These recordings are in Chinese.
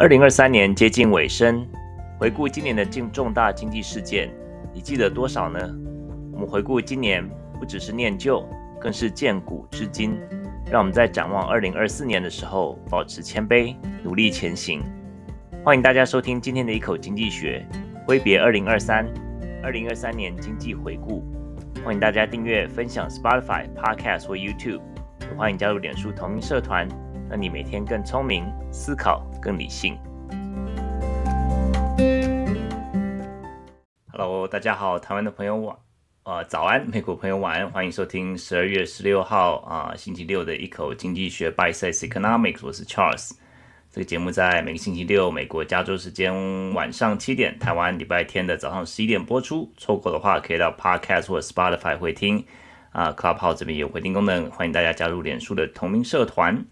二零二三年接近尾声，回顾今年的重重大经济事件，你记得多少呢？我们回顾今年，不只是念旧，更是见古知今。让我们在展望二零二四年的时候，保持谦卑，努力前行。欢迎大家收听今天的一口经济学，挥别二零二三，二零二三年经济回顾。欢迎大家订阅、分享 Spotify Podcast 或 YouTube，也欢迎加入脸书同名社团。让你每天更聪明，思考更理性。Hello，大家好，台湾的朋友晚，呃，早安，美国朋友晚安，欢迎收听十二月十六号啊、星期六的一口经济学 Bite Size Economics，我是 Charles。这个节目在每个星期六，美国加州时间晚上七点，台湾礼拜天的早上十一点播出。错过的话，可以到 Podcast 或 Spotify 会听。啊、，Clubhouse 这边有回听功能，欢迎大家加入脸书的同名社团。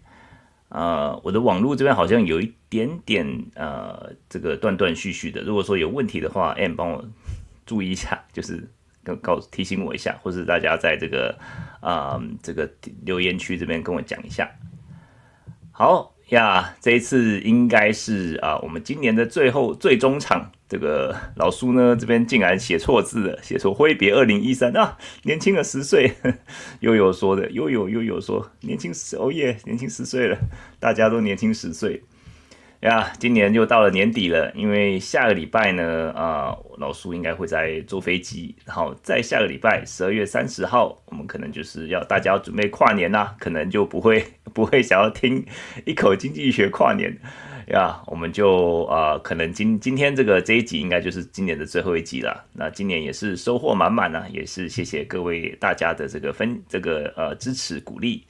呃，我的网络这边好像有一点点呃，这个断断续续的。如果说有问题的话，M 帮我注意一下，就是告告提醒我一下，或是大家在这个啊、这个留言区这边跟我讲一下。好。呀，这一次应该是啊，我们今年的最后最终场。这个老苏呢，这边竟然写错字了，写错挥别二零一三啊，年轻了十岁。悠悠说的，悠悠悠悠说年轻十，哦耶，年轻十岁了，大家都年轻十岁。呀，今年又到了年底了，因为下个礼拜呢，啊，老苏应该会在坐飞机，然后在下个礼拜十二月三十号，我们可能就是要大家要准备跨年啦，可能就不会 不会想要听一口经济学跨年呀，我们就啊，可能今今天这个这一集应该就是今年的最后一集了。那今年也是收获满满呢，也是谢谢各位大家的这个分这个呃支持鼓励。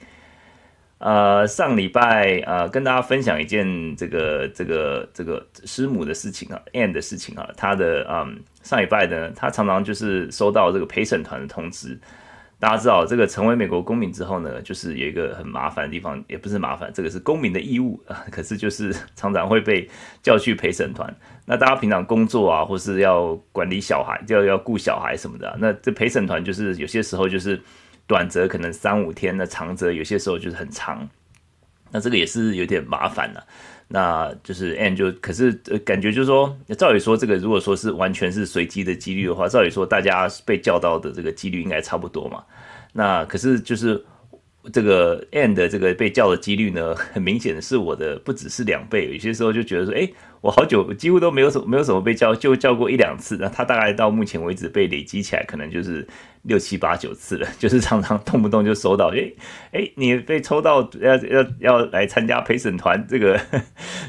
呃，上礼拜呃，跟大家分享一件这个这个这个师母的事情啊，Ann 的事情啊，他的嗯，上礼拜呢，他常常就是收到这个陪审团的通知。大家知道，这个成为美国公民之后呢，就是有一个很麻烦的地方，也不是麻烦，这个是公民的义务啊。可是就是常常会被叫去陪审团。那大家平常工作啊，或是要管理小孩，就要要顾小孩什么的，那这陪审团就是有些时候就是。短则可能三五天，那长则有些时候就是很长，那这个也是有点麻烦了。那就是 and 就可是感觉就是说，照理说这个如果说是完全是随机的几率的话，照理说大家被叫到的这个几率应该差不多嘛。那可是就是这个 and 的这个被叫的几率呢，很明显是我的不只是两倍，有些时候就觉得说，哎。我好久几乎都没有什没有什么被叫，就叫过一两次。那他大概到目前为止被累积起来，可能就是六七八九次了。就是常常动不动就收到，诶诶，你被抽到要要要来参加陪审团，这个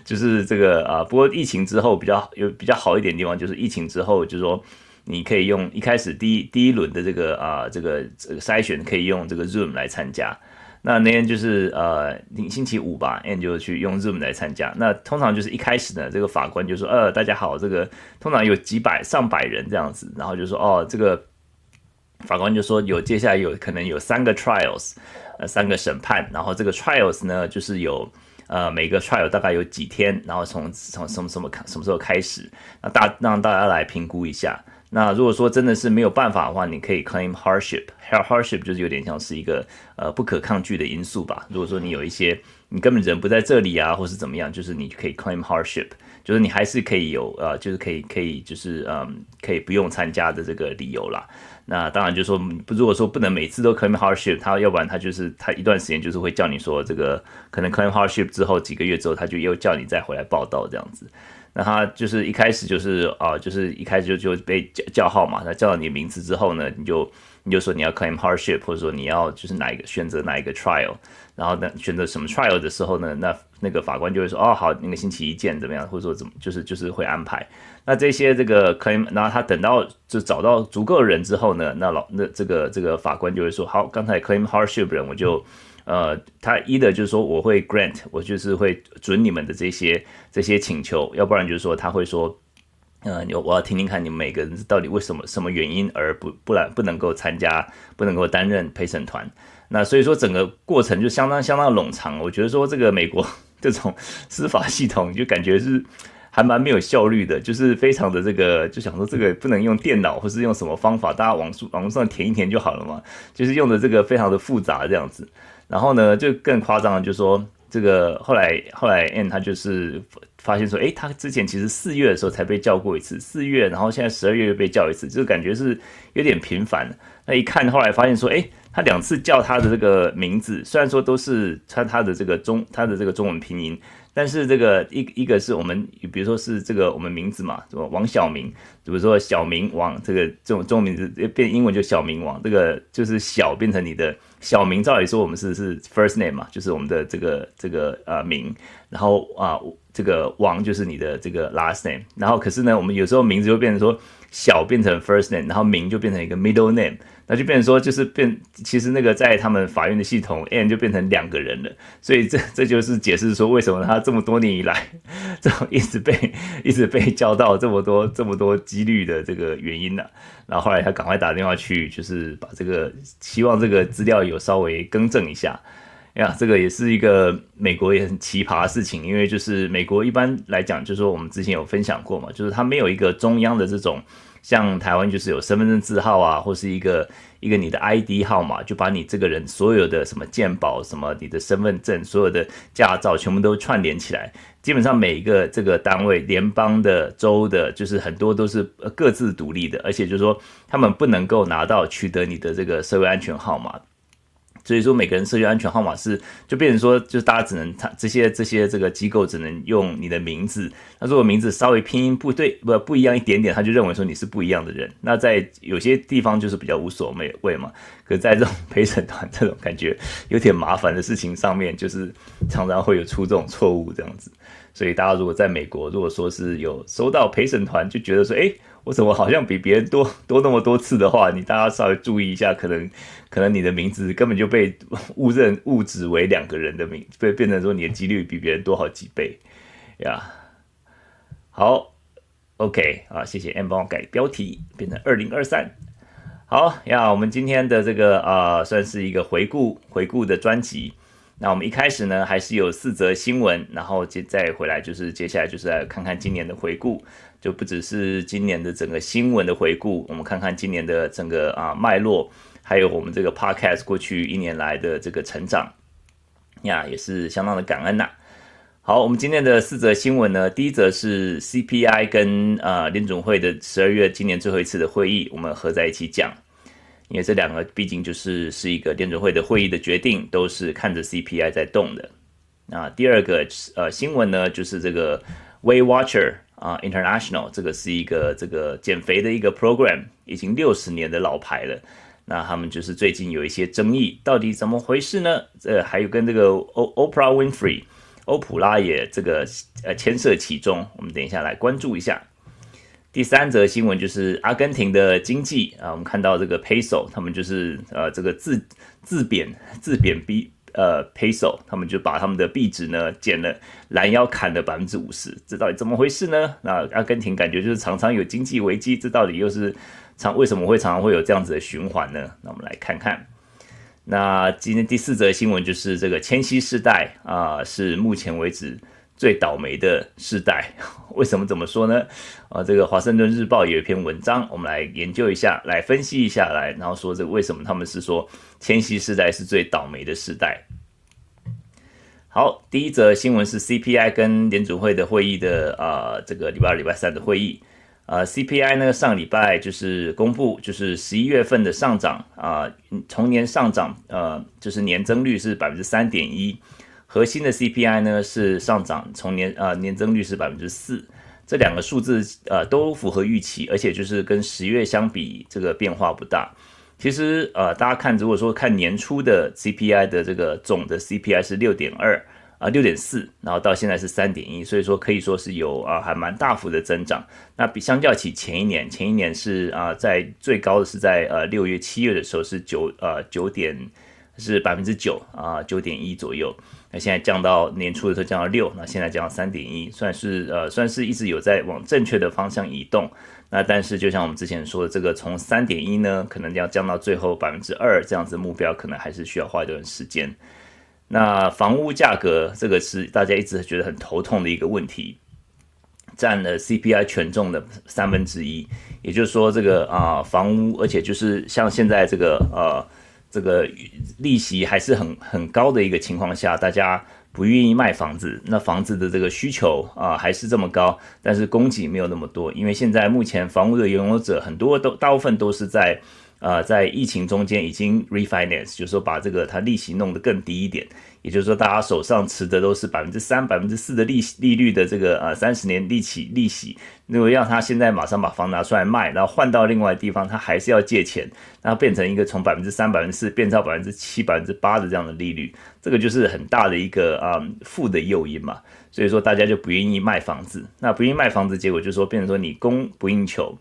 就是这个啊。不过疫情之后比较有比较好一点的地方，就是疫情之后就是说你可以用一开始第一第一轮的这个啊这个这个筛选可以用这个 Zoom 来参加。那那天就是呃，星期五吧，and 就去用 Zoom 来参加。那通常就是一开始呢，这个法官就说，呃，大家好，这个通常有几百上百人这样子，然后就说，哦，这个法官就说有接下来有可能有三个 trials，呃，三个审判，然后这个 trials 呢，就是有呃每个 trial 大概有几天，然后从从什么什么什么时候开始，那大让大家来评估一下。那如果说真的是没有办法的话，你可以 claim hardship。hardship 就是有点像是一个呃不可抗拒的因素吧。如果说你有一些你根本人不在这里啊，或是怎么样，就是你可以 claim hardship，就是你还是可以有呃，就是可以可以就是嗯可以不用参加的这个理由啦。那当然就是说，如果说不能每次都 claim hardship，他要不然他就是他一段时间就是会叫你说这个可能 claim hardship 之后几个月之后，他就又叫你再回来报道这样子。那他就是一开始就是啊，就是一开始就就被叫叫号嘛。他叫到你名字之后呢，你就你就说你要 claim hardship，或者说你要就是哪一个选择哪一个 trial，然后呢选择什么 trial 的时候呢，那那个法官就会说哦好，那个星期一见怎么样，或者说怎么就是就是会安排。那这些这个 claim，然后他等到就找到足够人之后呢，那老那这个这个法官就会说好，刚才 claim hardship 人我就。呃，他一的就是说我会 grant，我就是会准你们的这些这些请求，要不然就是说他会说，呃，我要听听看你们每个人到底为什么什么原因而不不然不能够参加，不能够担任陪审团。那所以说整个过程就相当相当冗长。我觉得说这个美国这种司法系统就感觉是还蛮没有效率的，就是非常的这个就想说这个不能用电脑或是用什么方法，大家网速网络上填一填就好了嘛，就是用的这个非常的复杂这样子。然后呢，就更夸张的就是说，这个后来后来，N 他就是发现说，诶，他之前其实四月的时候才被叫过一次，四月，然后现在十二月又被叫一次，就是感觉是有点频繁。那一看后来发现说，诶，他两次叫他的这个名字，虽然说都是他他的这个中他的这个中文拼音。但是这个一一个是我们，比如说是这个我们名字嘛，什么王小明，比如说小明王，这个这种中文名字变英文就小明王，这个就是小变成你的小名，照理说我们是是 first name 嘛，就是我们的这个这个呃名，然后啊这个王就是你的这个 last name，然后可是呢，我们有时候名字就变成说小变成 first name，然后名就变成一个 middle name。那就变成说，就是变，其实那个在他们法院的系统，N 就变成两个人了。所以这这就是解释说，为什么他这么多年以来，这种一直被一直被叫到这么多这么多几率的这个原因呢、然后后来他赶快打电话去，就是把这个希望这个资料有稍微更正一下。呀，这个也是一个美国也很奇葩的事情，因为就是美国一般来讲，就是说我们之前有分享过嘛，就是他没有一个中央的这种。像台湾就是有身份证字号啊，或是一个一个你的 ID 号码，就把你这个人所有的什么健保、什么你的身份证、所有的驾照全部都串联起来。基本上每一个这个单位，联邦的、州的，就是很多都是各自独立的，而且就是说他们不能够拿到取得你的这个社会安全号码。所以说，每个人社区安全号码是就变成说，就是大家只能他这些这些这个机构只能用你的名字。那如果名字稍微拼音不对不不一样一点点，他就认为说你是不一样的人。那在有些地方就是比较无所谓嘛。可是在这种陪审团这种感觉有点麻烦的事情上面，就是常常会有出这种错误这样子。所以大家如果在美国，如果说是有收到陪审团，就觉得说，哎。我怎么好像比别人多多那么多次的话，你大家稍微注意一下，可能可能你的名字根本就被 误认误指为两个人的名，被变成说你的几率比别人多好几倍呀。好，OK 啊，谢谢 M 帮我改标题，变成二零二三。好呀，我们今天的这个啊、算是一个回顾回顾的专辑。那我们一开始呢，还是有四则新闻，然后接再回来就是接下来就是来看看今年的回顾。就不只是今年的整个新闻的回顾，我们看看今年的整个啊脉络，还有我们这个 podcast 过去一年来的这个成长呀，也是相当的感恩呐、好，我们今天的四则新闻呢，第一则是 CPI 跟呃联总会的十二月今年最后一次的会议，我们合在一起讲，因为这两个毕竟就是是一个联总会的会议的决定，都是看着 CPI 在动的。那第二个呃新闻呢，就是这个 Weight Watcher。啊、International，这个是一个这个减肥的一个 program，已经六十年的老牌了。那他们就是最近有一些争议，到底怎么回事呢？呃，还有跟这个 O Oprah Winfrey，欧普拉也这个呃牵涉其中。我们等一下来关注一下。第三则新闻就是阿根廷的经济啊，我们看到这个 Peso，他们就是呃这个自自贬自贬逼。呃，Peso，他们就把他们的币值呢减了，拦腰砍了百分之五十，这到底怎么回事呢？那阿根廷感觉就是常常有经济危机，这到底又是常为什么会常常会有这样子的循环呢？那我们来看看。那今天第四则新闻就是这个千禧世代啊、是目前为止最倒霉的世代。为什么这么说呢？啊，这个华盛顿日报有一篇文章，我们来研究一下，来分析一下来，然后说这为什么他们是说。千禧世代是最倒霉的世代。好，第一则新闻是 CPI 跟联准会的会议的啊、这个礼拜二、礼拜三的会议、呃、CPI 呢上礼拜就是公布，就是十一月份的上涨啊，从、年上涨呃，就是年增率是百分之三点一，核心的 CPI 呢是上涨，从年、呃、年增率是百分之四，这两个数字呃都符合预期，而且就是跟十月相比，这个变化不大。其实，呃，大家看，如果说看年初的 CPI 的这个总的 CPI 是六点二啊，六点四，然后到现在是三点一，所以说可以说是有啊，还蛮大幅的增长。那比相较起前一年，前一年是啊，在最高的是在呃六月、七月的时候是九呃九点是百分之九啊，九点一左右。那现在降到年初的时候降到六，那现在降到三点一，算是呃算是一直有在往正确的方向移动。那但是，就像我们之前说的，这个从三点一呢，可能要降到最后百分之二这样子目标，可能还是需要花一段时间。那房屋价格这个是大家一直觉得很头痛的一个问题，占了 CPI 权重的三分之一，也就是说，这个啊房屋，而且就是像现在这个呃这个利息还是很很高的一个情况下，大家不愿意卖房子，那房子的这个需求啊还是这么高，但是供给没有那么多，因为现在目前房屋的拥有者很多都大部分都是在。呃，在疫情中间已经 refinance，就是说把这个它利息弄得更低一点，也就是说大家手上持的都是百分之三、百分之四的利息利率的这个呃三十年利息利息，如果要他现在马上把房拿出来卖，然后换到另外地方，他还是要借钱，然后变成一个从百分之三、百分之四变到百分之七、百分之八的这样的利率，这个就是很大的一个啊负的诱因嘛，所以说大家就不愿意卖房子，那不愿意卖房子，结果就是说变成说你供不应求。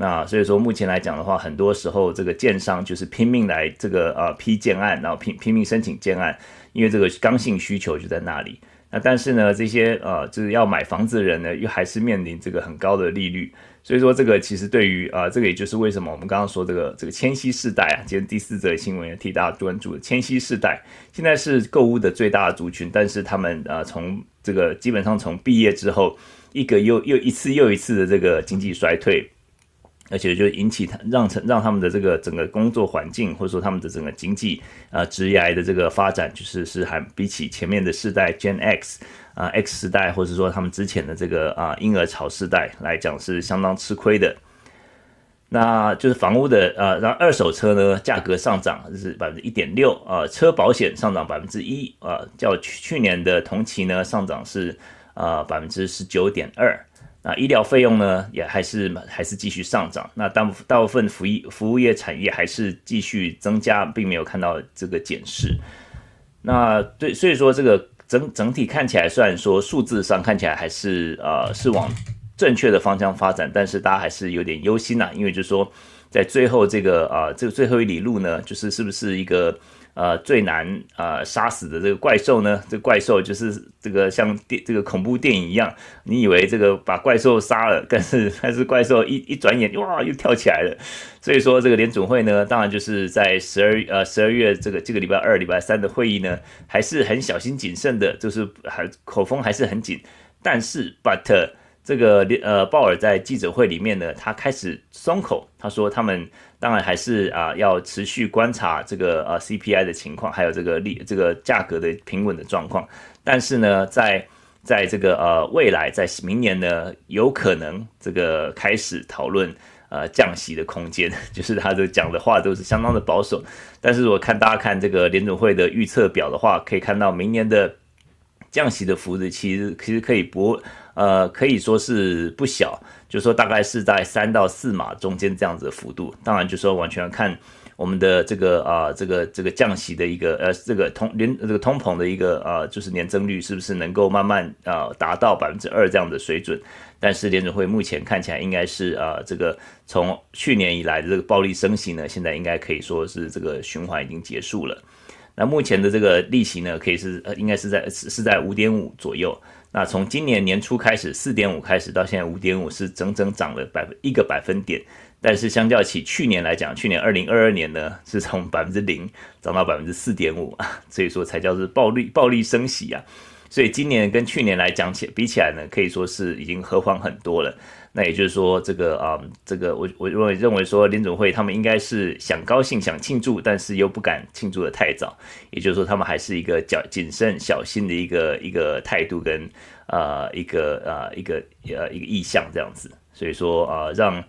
那所以说，目前来讲的话，很多时候这个建商就是拼命来这个呃批建案，然后拼拼命申请建案，因为这个刚性需求就在那里。那但是呢，这些呃就是要买房子的人呢，又还是面临这个很高的利率。所以说，这个其实对于啊、这个也就是为什么我们刚刚说这个这个千禧世代啊，今天第四则新闻也替大家关注的千禧世代，现在是购物的最大族群，但是他们呃从这个基本上从毕业之后，一个又又一次又一次的这个经济衰退。而且就引起他让成让他们的这个整个工作环境，或者说他们的整个经济啊职业的这个发展，就是是还比起前面的世代 Gen X 啊 X 时代，或者说他们之前的这个啊婴儿潮世代来讲是相当吃亏的。那就是房屋的呃，然后二手车呢价格上涨是百分之一点六啊，车保险上涨百分之一啊，较去去年的同期呢上涨是啊百分之十九点二。那医疗费用呢，也还是还是继续上涨。那大部大部分服务服务业产业还是继续增加，并没有看到这个减势。那对，所以说这个整整体看起来，虽然说数字上看起来还是呃是往正确的方向发展，但是大家还是有点忧心呐、因为就是说在最后这个啊、这个最后一里路呢，就是是不是一个。呃，最难呃杀死的这个怪兽呢？这个怪兽就是这个像电这个恐怖电影一样，你以为这个把怪兽杀了，但是但是怪兽一一转眼哇又跳起来了。所以说这个联准会呢，当然就是在十二呃十二月这个这个礼拜二礼拜三的会议呢，还是很小心谨慎的，就是还口风还是很紧。但是 but 这个呃鲍尔在记者会里面呢，他开始松口，他说他们。当然还是啊，要持续观察这个呃 CPI 的情况，还有这个利这个价格的平稳的状况。但是呢，在在这个呃未来，在明年呢，有可能这个开始讨论呃降息的空间，就是他的讲的话都是相当的保守。但是我看大家看这个联准会的预测表的话，可以看到明年的降息的幅度其实其实可以不呃可以说是不小。就说大概是在三到四码中间这样子的幅度，当然就说完全看我们的这个啊、这个这个降息的一个呃这个通连这个通膨的一个啊、呃、就是年增率是不是能够慢慢啊、呃、达到百分之二这样的水准？但是联准会目前看起来应该是啊、这个从去年以来的这个暴力升息呢，现在应该可以说是这个循环已经结束了。那目前的这个利息呢，可以是呃应该是在是在五点五左右。那从今年年初开始，四点五开始到现在五点五，是整整涨了百分一个百分点。但是相较起去年来讲，去年二零二二年呢，是从 百分之零涨到百分之四点五啊，所以说才叫做暴力暴力升息啊。所以今年跟去年来讲起比起来呢，可以说是已经和缓很多了。那也就是说，这个啊、这个我我认为认为说联总会他们应该是想高兴想庆祝，但是又不敢庆祝的太早。也就是说，他们还是一个较谨慎小心的一个一个态度跟呃一个呃一个呃一个意向这样子。所以说啊、让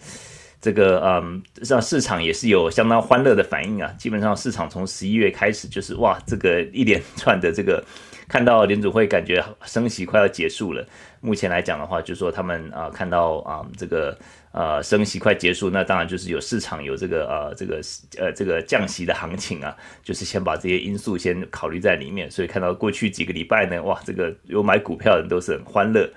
这个嗯让市场也是有相当欢乐的反应啊。基本上市场从十一月开始就是哇，这个一连串的这个。看到联总会感觉升息快要结束了，目前来讲的话，就是说他们啊看到啊这个呃升息快结束，那当然就是有市场有这个呃这个呃这个降息的行情啊，就是先把这些因素先考虑在里面，所以看到过去几个礼拜呢，哇，这个有买股票的人都是很欢乐。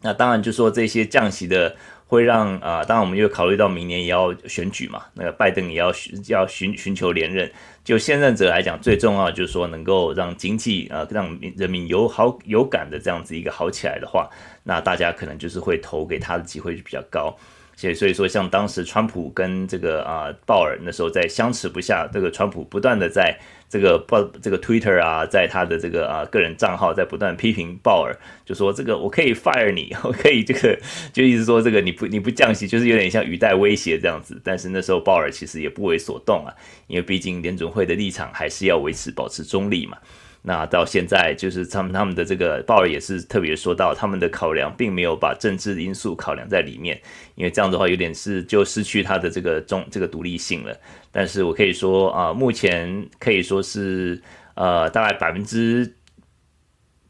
那当然就说这些降息的。会让啊、当然我们又考虑到明年也要选举嘛，那个拜登也要寻要寻寻求连任。就现任者来讲，最重要就是说能够让经济啊、让人民有好有感的这样子一个好起来的话，那大家可能就是会投给他的机会就比较高。所以，所以说，像当时川普跟这个啊鲍尔那时候在相持不下，这个川普不断的在这个报这个 Twitter 啊，在他的这个啊个人账号在不断批评鲍尔，就说这个我可以 fire 你，我可以这个就意思说这个你不你不降息，就是有点像语带威胁这样子。但是那时候鲍尔其实也不为所动啊，因为毕竟联准会的立场还是要维持保持中立嘛。那到现在就是他们他们的这个鲍尔也是特别说到，他们的考量并没有把政治因素考量在里面，因为这样的话有点是就失去他的这个中这个独立性了。但是我可以说啊、目前可以说是呃大概百分之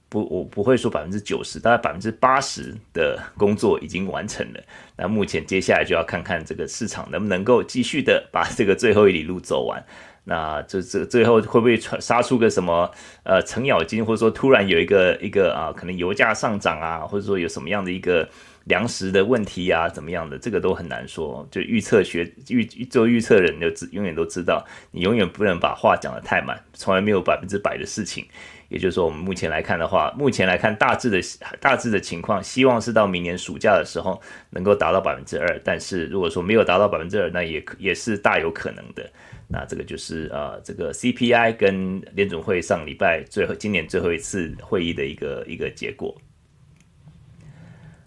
不我不会说百分之九十，大概百分之八十的工作已经完成了。那目前接下来就要看看这个市场能不能够继续的把这个最后一里路走完。那这这最后会不会杀出个什么呃程咬金，或者说突然有一个一个啊，可能油价上涨啊，或者说有什么样的一个粮食的问题呀，怎么样的，这个都很难说。就预测学预做预测人就知永远都知道，你永远不能把话讲得太满，从来没有百分之百的事情。也就是说，我们目前来看的话，目前来看大致的大致的情况，希望是到明年暑假的时候能够达到百分之二。但是如果说没有达到百分之二，那也也是大有可能的。那这个就是呃，这个 CPI 跟联准会上礼拜最后今年最后一次会议的一个一个结果。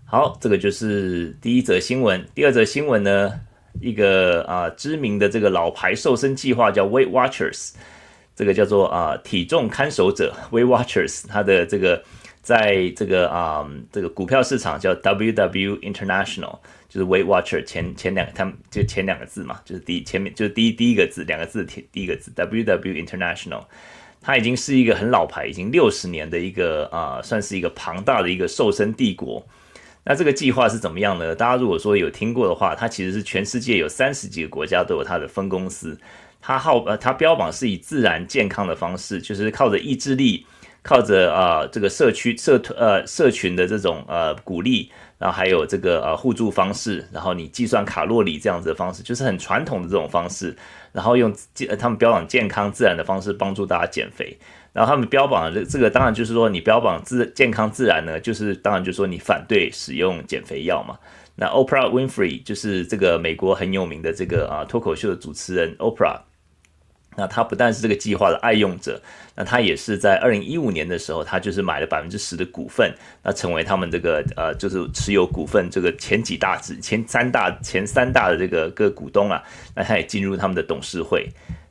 好，这个就是第一则新闻。第二则新闻呢，一个啊、知名的这个老牌瘦身计划叫 Weight Watchers，这个叫做啊、体重看守者 Weight Watchers，它的这个在这个啊、这个股票市场叫 WW International。就是 Weight Watcher 前前两个，他们就前两个字嘛，就是第前面就是第一第一个字，两个字第一个字 WW International，它已经是一个很老牌，已经六十年的一个啊、算是一个庞大的一个瘦身帝国。那这个计划是怎么样呢？大家如果说有听过的话，它其实是全世界有三十几个国家都有它的分公司。它号呃，它标榜是以自然健康的方式，就是靠着意志力，靠着啊、这个社区社呃社群的这种呃鼓励。然后还有这个呃互助方式，然后你计算卡路里这样子的方式，就是很传统的这种方式。然后用健他们标榜健康自然的方式帮助大家减肥。然后他们标榜这这个当然就是说你标榜自健康自然呢，就是当然就是说你反对使用减肥药嘛。那 Oprah Winfrey 就是这个美国很有名的这个啊脱口秀的主持人 Oprah。那他不但是这个计划的爱用者，那他也是在二零一五年的时候，他就是买了百分之十的股份，那成为他们这个呃，就是持有股份这个前几大前三大前三大的这个各股东啊，那他也进入他们的董事会。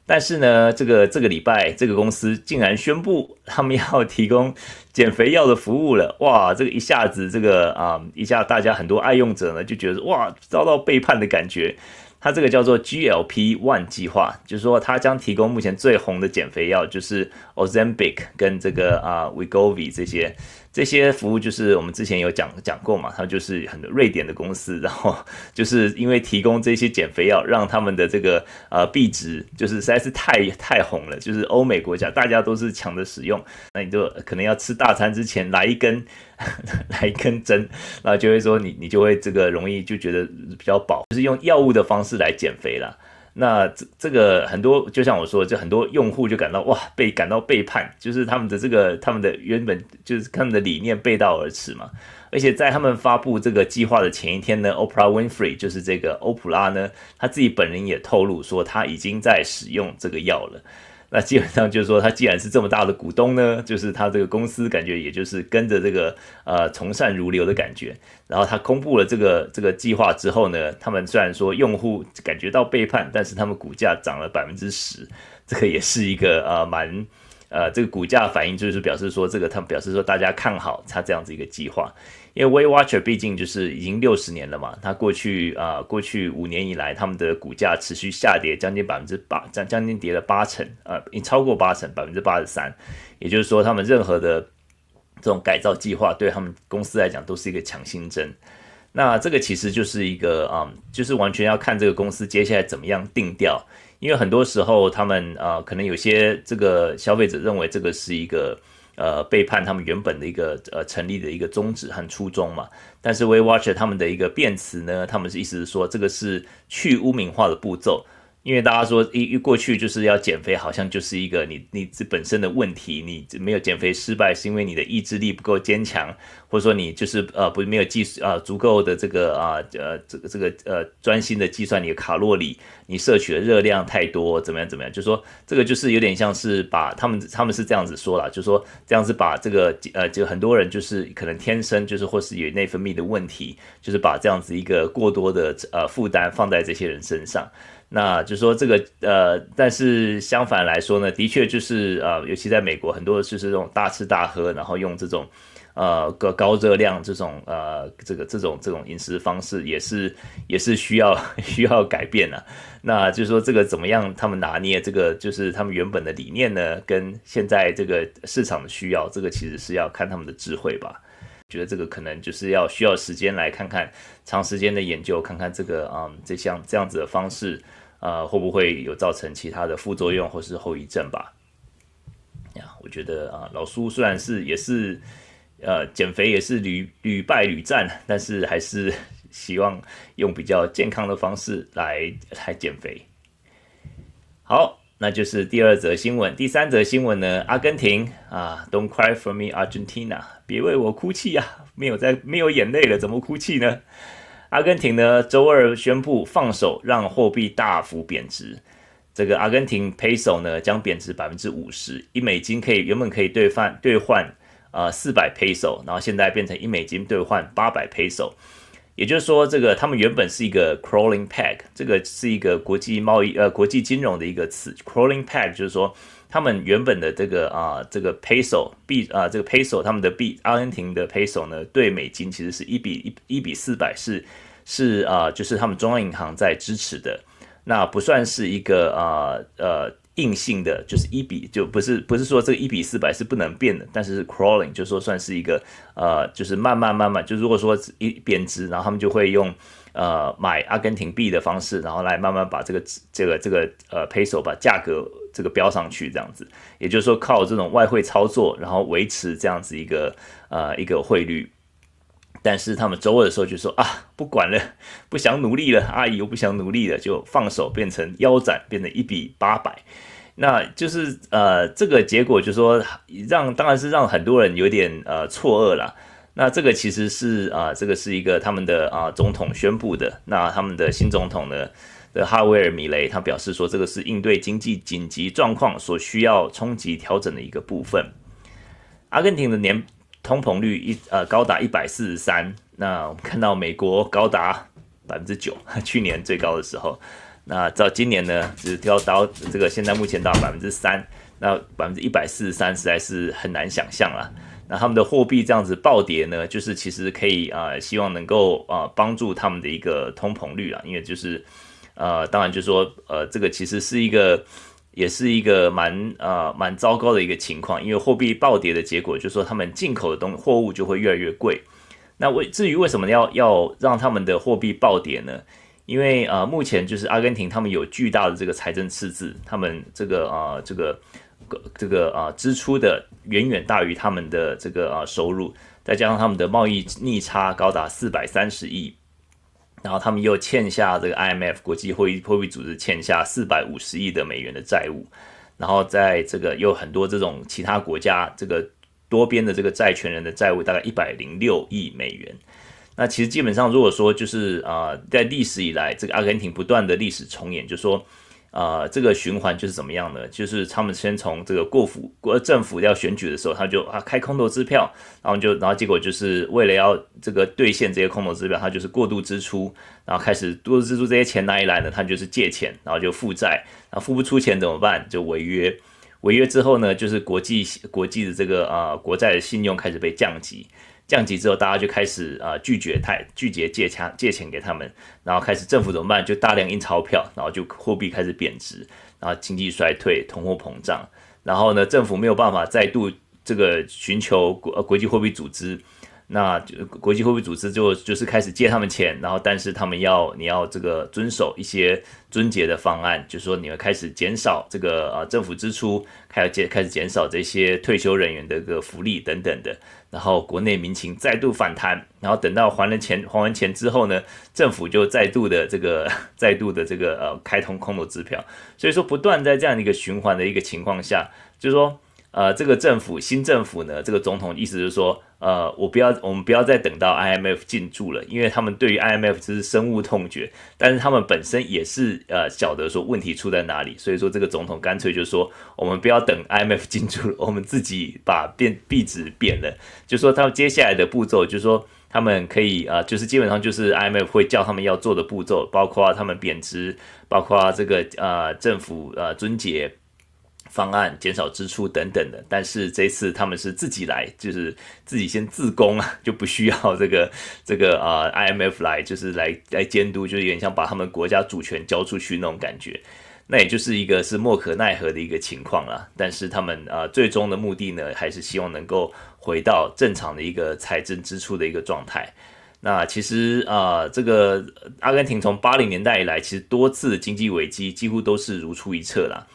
但是呢，这个这个礼拜这个公司竟然宣布他们要提供减肥药的服务了，哇，这个一下子这个啊、一下大家很多爱用者呢就觉得哇，遭到背叛的感觉。它这个叫做 GLP-1 计划，就是说它将提供目前最红的减肥药，就是 Ozempic 跟这个啊 Wegovy 这些。这些服务就是我们之前有讲讲过嘛，他们就是很多瑞典的公司，然后就是因为提供这些减肥药，让他们的这个呃币值就是实在是太太红了，就是欧美国家大家都是抢着使用，那你就可能要吃大餐之前来一根 来一根针，然后就会说你你就会这个容易就觉得比较饱，就是用药物的方式来减肥啦。那这这个很多，就像我说，就很多用户就感到哇，被感到背叛，就是他们的这个他们的原本就是他们的理念背道而驰嘛。而且在他们发布这个计划的前一天呢，Oprah Winfrey 就是这个欧普拉呢，他自己本人也透露说他已经在使用这个药了。那基本上就是说，他既然是这么大的股东呢，就是他这个公司感觉也就是跟着这个呃从善如流的感觉。然后他公布了这个这个计划之后呢，他们虽然说用户感觉到背叛，但是他们股价涨了百分之十，这个也是一个呃蛮呃这个股价反应就是表示说这个他们表示说大家看好他这样子一个计划。因为 we Watcher 毕竟就是已经六十年了嘛，它过去啊、过去五年以来，他们的股价持续下跌将近百分之八，将将近跌了八成，呃，已经超过八成，百分之八十三。也就是说，他们任何的这种改造计划，对他们公司来讲都是一个强心针。那这个其实就是一个啊、就是完全要看这个公司接下来怎么样定调。因为很多时候，他们啊、可能有些这个消费者认为这个是一个。呃，背叛他们原本的一个呃成立的一个宗旨和初衷嘛。但是，We Watcher 他们的一个辩词呢，他们是意思是说，这个是去污名化的步骤。因为大家说一一过去就是要减肥，好像就是一个你你这本身的问题，你没有减肥失败是因为你的意志力不够坚强，或者说你就是呃不没有计啊足够的这个啊呃这个这个呃专心的计算你的卡路里，你摄取的热量太多，怎么样怎么样？就说这个就是有点像是把他们他们是这样子说啦，就说这样子把这个呃就很多人就是可能天生就是或是有内分泌的问题，就是把这样子一个过多的呃负担放在这些人身上。那就是说这个呃，但是相反来说呢，的确就是呃，尤其在美国，很多就是这种大吃大喝，然后用这种呃高高热量这种呃这个这种这种饮食方式，也是也是需要 需要改变的。那就是说这个怎么样，他们拿捏这个就是他们原本的理念呢，跟现在这个市场的需要，这个其实是要看他们的智慧吧。觉得这个可能就是要需要时间来看看长时间的研究，看看这个嗯这项这样子的方式，呃会不会有造成其他的副作用或是后遗症吧？呀，我觉得啊老苏虽然是也是呃减肥也是屡屡败屡战，但是还是 希望用比较健康的方式来来减肥。好。那就是第二则新闻，第三则新闻呢？阿根廷啊，Don't cry for me, Argentina，别为我哭泣呀，没有在没有眼泪了，怎么哭泣呢？阿根廷呢，周二宣布放手，让货币大幅贬值。这个阿根廷 peso 呢，将贬值百分之五十，一美金可以原本可以兑换兑换啊四百 peso，然后现在变成一美金兑换八百 peso。也就是说，这个他们原本是一个 crawling peg，这个是一个国际贸易呃国际金融的一个词。crawling peg 就是说，他们原本的这个啊、这个 peso 币啊这个 peso 他们的币阿根廷的 peso 呢对美金其实是一比一一比四百是是啊、就是他们中央银行在支持的，那不算是一个啊呃。硬性的，就是一比就不是不是说这个一比四百是不能变的，但是是 crawling 就说算是一个呃，就是慢慢慢慢，就如果说一贬值，然后他们就会用呃买阿根廷币的方式，然后来慢慢把这个这个这个呃 peso 把价格这个标上去，这样子，也就是说靠这种外汇操作，然后维持这样子一个呃一个汇率。但是他们周二的时候就说啊，不管了，不想努力了，阿姨又不想努力了，就放手变成腰斩，变成一比八百，那就是呃这个结果就说让当然是让很多人有点呃错愕了。那这个其实是啊、这个是一个他们的啊、总统宣布的，那他们的新总统呢的哈维尔米雷他表示说这个是应对经济紧急状况所需要冲击调整的一个部分。阿根廷的年。通膨率一呃高达一百四十三，那我们看到美国高达百分之九，去年最高的时候，那到今年呢，只掉到这个现在目前到百分之三，那百分之一百四十三实在是很难想象了。那他们的货币这样子暴跌呢，就是其实可以啊、希望能够啊、帮助他们的一个通膨率啊，因为就是呃，当然就是说呃，这个其实是一个。也是一个蛮呃蛮糟糕的一个情况，因为货币暴跌的结果就是说他们进口的东货物就会越来越贵。那为至于为什么要要让他们的货币暴跌呢？因为呃目前就是阿根廷他们有巨大的这个财政赤字，他们这个呃这个这个啊、支出的远远大于他们的这个啊、收入，再加上他们的贸易逆差高达四百三十亿。然后他们又欠下这个 IMF 国际货币货币组织欠下四百五十亿的美元的债务，然后在这个有很多这种其他国家这个多边的这个债权人的债务大概一百零六亿美元。那其实基本上如果说就是啊、在历史以来这个阿根廷不断的历史重演，就说啊。这个循环就是怎么样呢？就是他们先从这个过府国政府要选举的时候，他就啊开空头支票，然后就然后结果就是为了要这个兑现这些空头支票，他就是过度支出，然后开始过度支出这些钱哪里来呢？他就是借钱，然后就负债，然后付不出钱怎么办？就违约，违约之后呢，就是国际国际的这个啊、国债的信用开始被降级。降级之后，大家就开始啊拒绝太，拒绝借钱借钱给他们，然后开始政府怎么办？就大量印钞票，然后就货币开始贬值，然后经济衰退，通货膨胀，然后呢，政府没有办法再度这个寻求国国际货币组织。那就国际货币组织就就是开始借他们钱，然后但是他们要你要这个遵守一些撙节的方案，就是说你会开始减少这个呃政府支出，开始减开始减少这些退休人员的个福利等等的，然后国内民情再度反弹，然后等到还了钱还完钱之后呢，政府就再度的这个 再度的这个呃开通空头支票，所以说不断在这样的一个循环的一个情况下，就是说。呃，这个政府新政府呢，这个总统意思就是说，呃，我不要，我们不要再等到 IMF 进驻了，因为他们对于 IMF 就是深恶痛绝，但是他们本身也是呃晓得说问题出在哪里，所以说这个总统干脆就说，我们不要等 IMF 进驻了，我们自己把变币值变了，就说他们接下来的步骤就说。他们可以啊、就是基本上就是 IMF 会叫他们要做的步骤，包括他们贬值，包括这个呃政府呃撙节方案、减少支出等等的。但是这次他们是自己来，就是自己先自攻啊，就不需要这个 这个呃 IMF 来，就是来来监督，就是有点像把他们国家主权交出去那种感觉。那也就是一个是莫可奈何的一个情况了，但是他们啊、最终的目的呢，还是希望能够回到正常的一个财政支出的一个状态。那其实啊、这个阿根廷从八零年代以来，其实多次经济危机几乎都是如出一辙啦。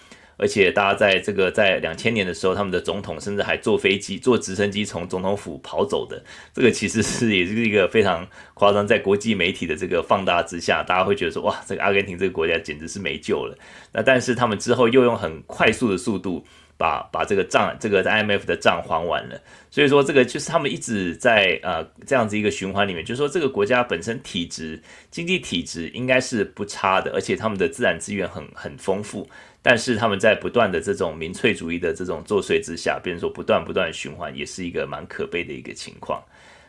而且大家在这个在两千年的时候，他们的总统甚至还坐飞机、坐直升机从总统府跑走的，这个其实是也是一个非常夸张。在国际媒体的这个放大之下，大家会觉得说，哇，这个阿根廷这个国家简直是没救了。那但是他们之后又用很快速的速度把把这个账，这个 IMF 的账还完了。所以说，这个就是他们一直在呃这样子一个循环里面，就是说这个国家本身体质、经济体质应该是不差的，而且他们的自然资源很很丰富。但是他们在不断的这种民粹主义的这种作祟之下，变成说不断不断循环，也是一个蛮可悲的一个情况。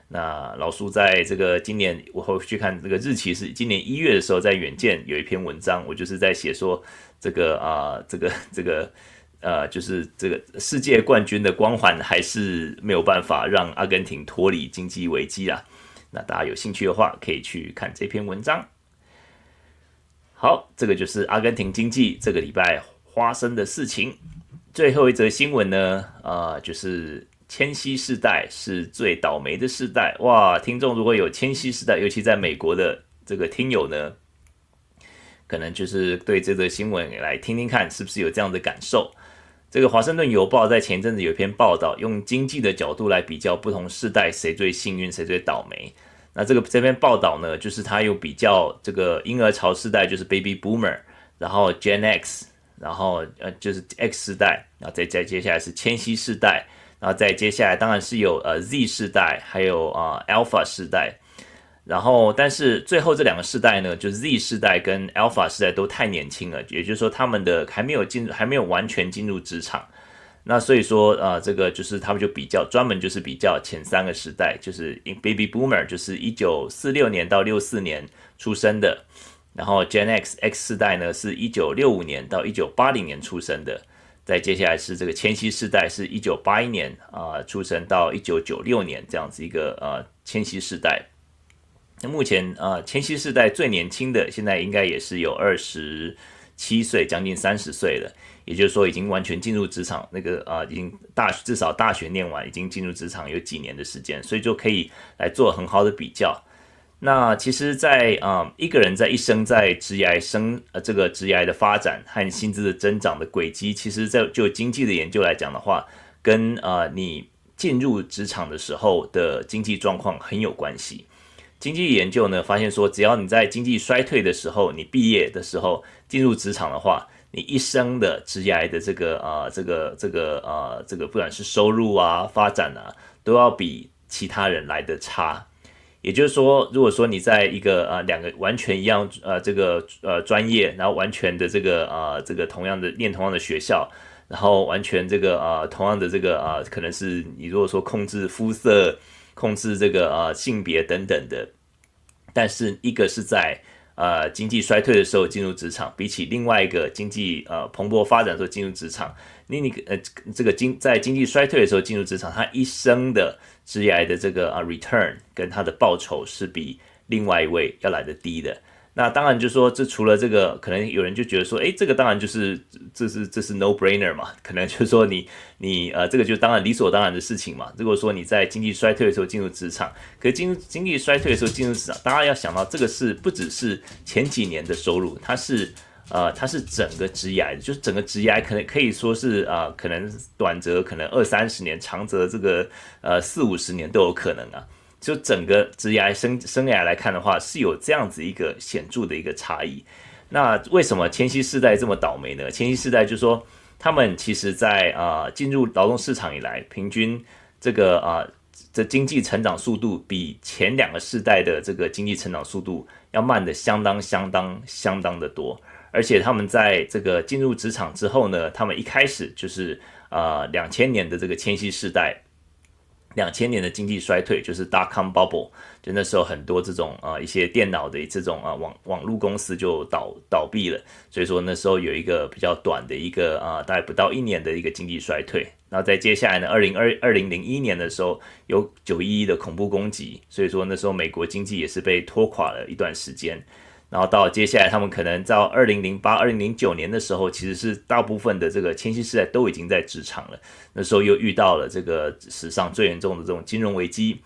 那老苏在这个今年，我回去看这个日期是今年一月的时候，在远见有一篇文章，我就是在写说这个啊、这个这个呃，就是这个世界冠军的光环还是没有办法让阿根廷脱离经济危机啊。那大家有兴趣的话，可以去看这篇文章。好，这个就是阿根廷经济这个礼拜发生的事情。最后一则新闻呢，啊、就是千禧世代是最倒霉的世代。哇，听众如果有千禧世代，尤其在美国的这个听友呢，可能就是对这则新闻来听听看，是不是有这样的感受？这个《华盛顿邮报》在前阵子有一篇报道，用经济的角度来比较不同世代谁最幸运，谁最倒霉。那这个这篇报道呢，就是他又比较这个婴儿潮世代，就是 Baby Boomer，然后 Gen X，然后呃就是 X 世代，然后再再接下来是千禧世代，然后再接下来当然是有呃 Z 世代，还有啊、呃、Alpha 世代，然后但是最后这两个世代呢，就是 Z 世代跟 Alpha 世代都太年轻了，也就是说他们的还没有进，还没有完全进入职场。那所以说，呃，这个就是他们就比较专门就是比较前三个时代，就是 Baby Boomer，就是一九四六年到六四年出生的，然后 Gen X X 世代呢是一九六五年到一九八零年出生的，再接下来是这个千禧世代是一九八一年啊、出生到一九九六年这样子一个呃千禧世代。那目前呃千禧世代最年轻的现在应该也是有二十七岁，将近三十岁了。也就是说，已经完全进入职场，那个啊、已经大至少大学念完，已经进入职场有几年的时间，所以就可以来做很好的比较。那其实在，啊一个人在一生在职涯生呃这个职涯的发展和薪资的增长的轨迹，其实在就经济的研究来讲的话，跟啊、你进入职场的时候的经济状况很有关系。经济研究呢发现说，只要你在经济衰退的时候，你毕业的时候进入职场的话，你一生的职业的这个啊、这个这个啊、这个不管是收入啊、发展啊，都要比其他人来的差。也就是说，如果说你在一个啊、两个完全一样呃这个呃专业，然后完全的这个啊、这个同样的念同样的学校，然后完全这个啊、同样的这个啊、可能是你如果说控制肤色、控制这个啊、性别等等的，但是一个是在。呃，经济衰退的时候进入职场，比起另外一个经济呃蓬勃发展的时候进入职场，你你呃这个经在经济衰退的时候进入职场，他一生的职业的这个啊 return 跟他的报酬是比另外一位要来的低的。那当然就说，这除了这个，可能有人就觉得说，哎，这个当然就是这是这是 no brainer 嘛，可能就是说你你呃，这个就当然理所当然的事情嘛。如果说你在经济衰退的时候进入职场，可经经济衰退的时候进入职场，大家要想到这个是不只是前几年的收入，它是呃它是整个职涯，就是整个职涯可能可以说是啊、可能短则可能二三十年，长则这个呃四五十年都有可能啊。就整个职业生生涯来看的话，是有这样子一个显著的一个差异。那为什么千禧世代这么倒霉呢？千禧世代就是说，他们其实在啊、进入劳动市场以来，平均这个啊、呃、这经济成长速度比前两个世代的这个经济成长速度要慢得相当相当相当的多。而且他们在这个进入职场之后呢，他们一开始就是啊两千年的这个千禧世代。两千年的经济衰退，就是 dot com bubble，就那时候很多这种啊、一些电脑的这种啊网网络公司就倒倒闭了，所以说那时候有一个比较短的一个啊、大概不到一年的一个经济衰退。然后在接下来呢，二零二二零零一年的时候有九一一的恐怖攻击，所以说那时候美国经济也是被拖垮了一段时间。然后到接下来，他们可能到二零零八、二零零九年的时候，其实是大部分的这个千禧世代都已经在职场了。那时候又遇到了这个史上最严重的这种金融危机。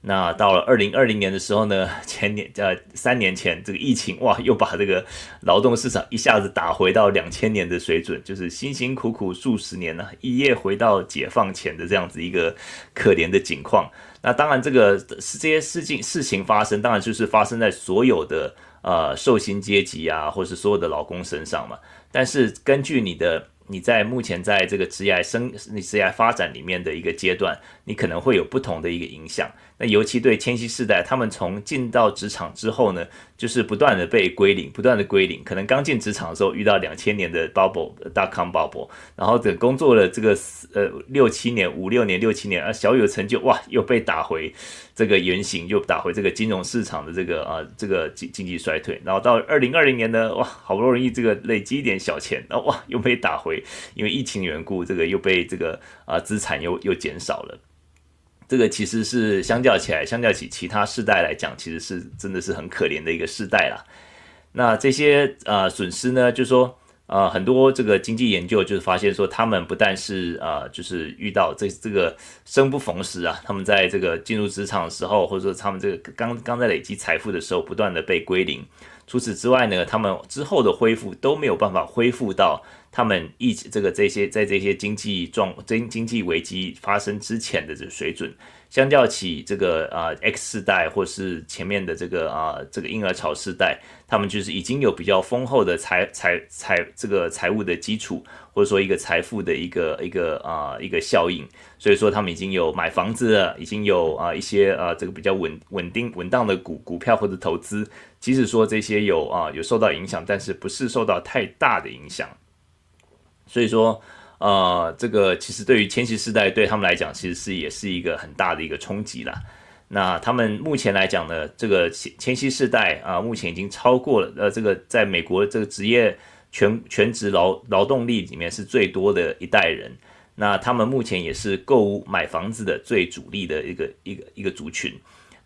那到了二零二零年的时候呢，前年呃三年前这个疫情哇，又把这个劳动市场一下子打回到两千年的水准，就是辛辛苦苦数十年了，一夜回到解放前的这样子一个可怜的景况。那当然，这个是这些事情事情发生，当然就是发生在所有的。呃，受薪阶级啊，或是所有的劳工身上嘛。但是根据你的你在目前在这个职业生你职业发展里面的一个阶段，你可能会有不同的一个影响。那尤其对千禧世代，他们从进到职场之后呢，就是不断的被归零，不断的归零。可能刚进职场的时候遇到两千年的 bubble，dot-com bubble，然后等工作了这个呃六七年、五六年、六七年啊，小有成就哇，又被打回这个原形，又打回这个金融市场的这个啊这个经经济衰退。然后到二零二零年呢，哇，好不容易这个累积一点小钱，然后哇又被打回，因为疫情缘故，这个又被这个啊资产又又减少了。这个其实是相较起来，相较起其他世代来讲，其实是真的是很可怜的一个世代啦。那这些呃损失呢，就是说呃很多这个经济研究就是发现说，他们不但是呃就是遇到这这个生不逢时啊，他们在这个进入职场的时候，或者说他们这个刚刚在累积财富的时候，不断的被归零。除此之外呢，他们之后的恢复都没有办法恢复到。他们一直这个这些在这些经济状经经济危机发生之前的这个水准，相较起这个啊、呃、X 世代或是前面的这个啊、呃、这个婴儿潮世代，他们就是已经有比较丰厚的财财财这个财务的基础，或者说一个财富的一个一个啊、一个效应，所以说他们已经有买房子了，已经有啊、一些啊、这个比较稳稳定稳当的股股票或者投资，即使说这些有啊、有受到影响，但是不是受到太大的影响。所以说，呃，这个其实对于千禧世代对他们来讲，其实是也是一个很大的一个冲击啦。那他们目前来讲呢，这个千千禧世代啊，目前已经超过了呃，这个在美国这个职业全全职劳劳动力里面是最多的一代人。那他们目前也是购屋买房子的最主力的一个一个一个族群。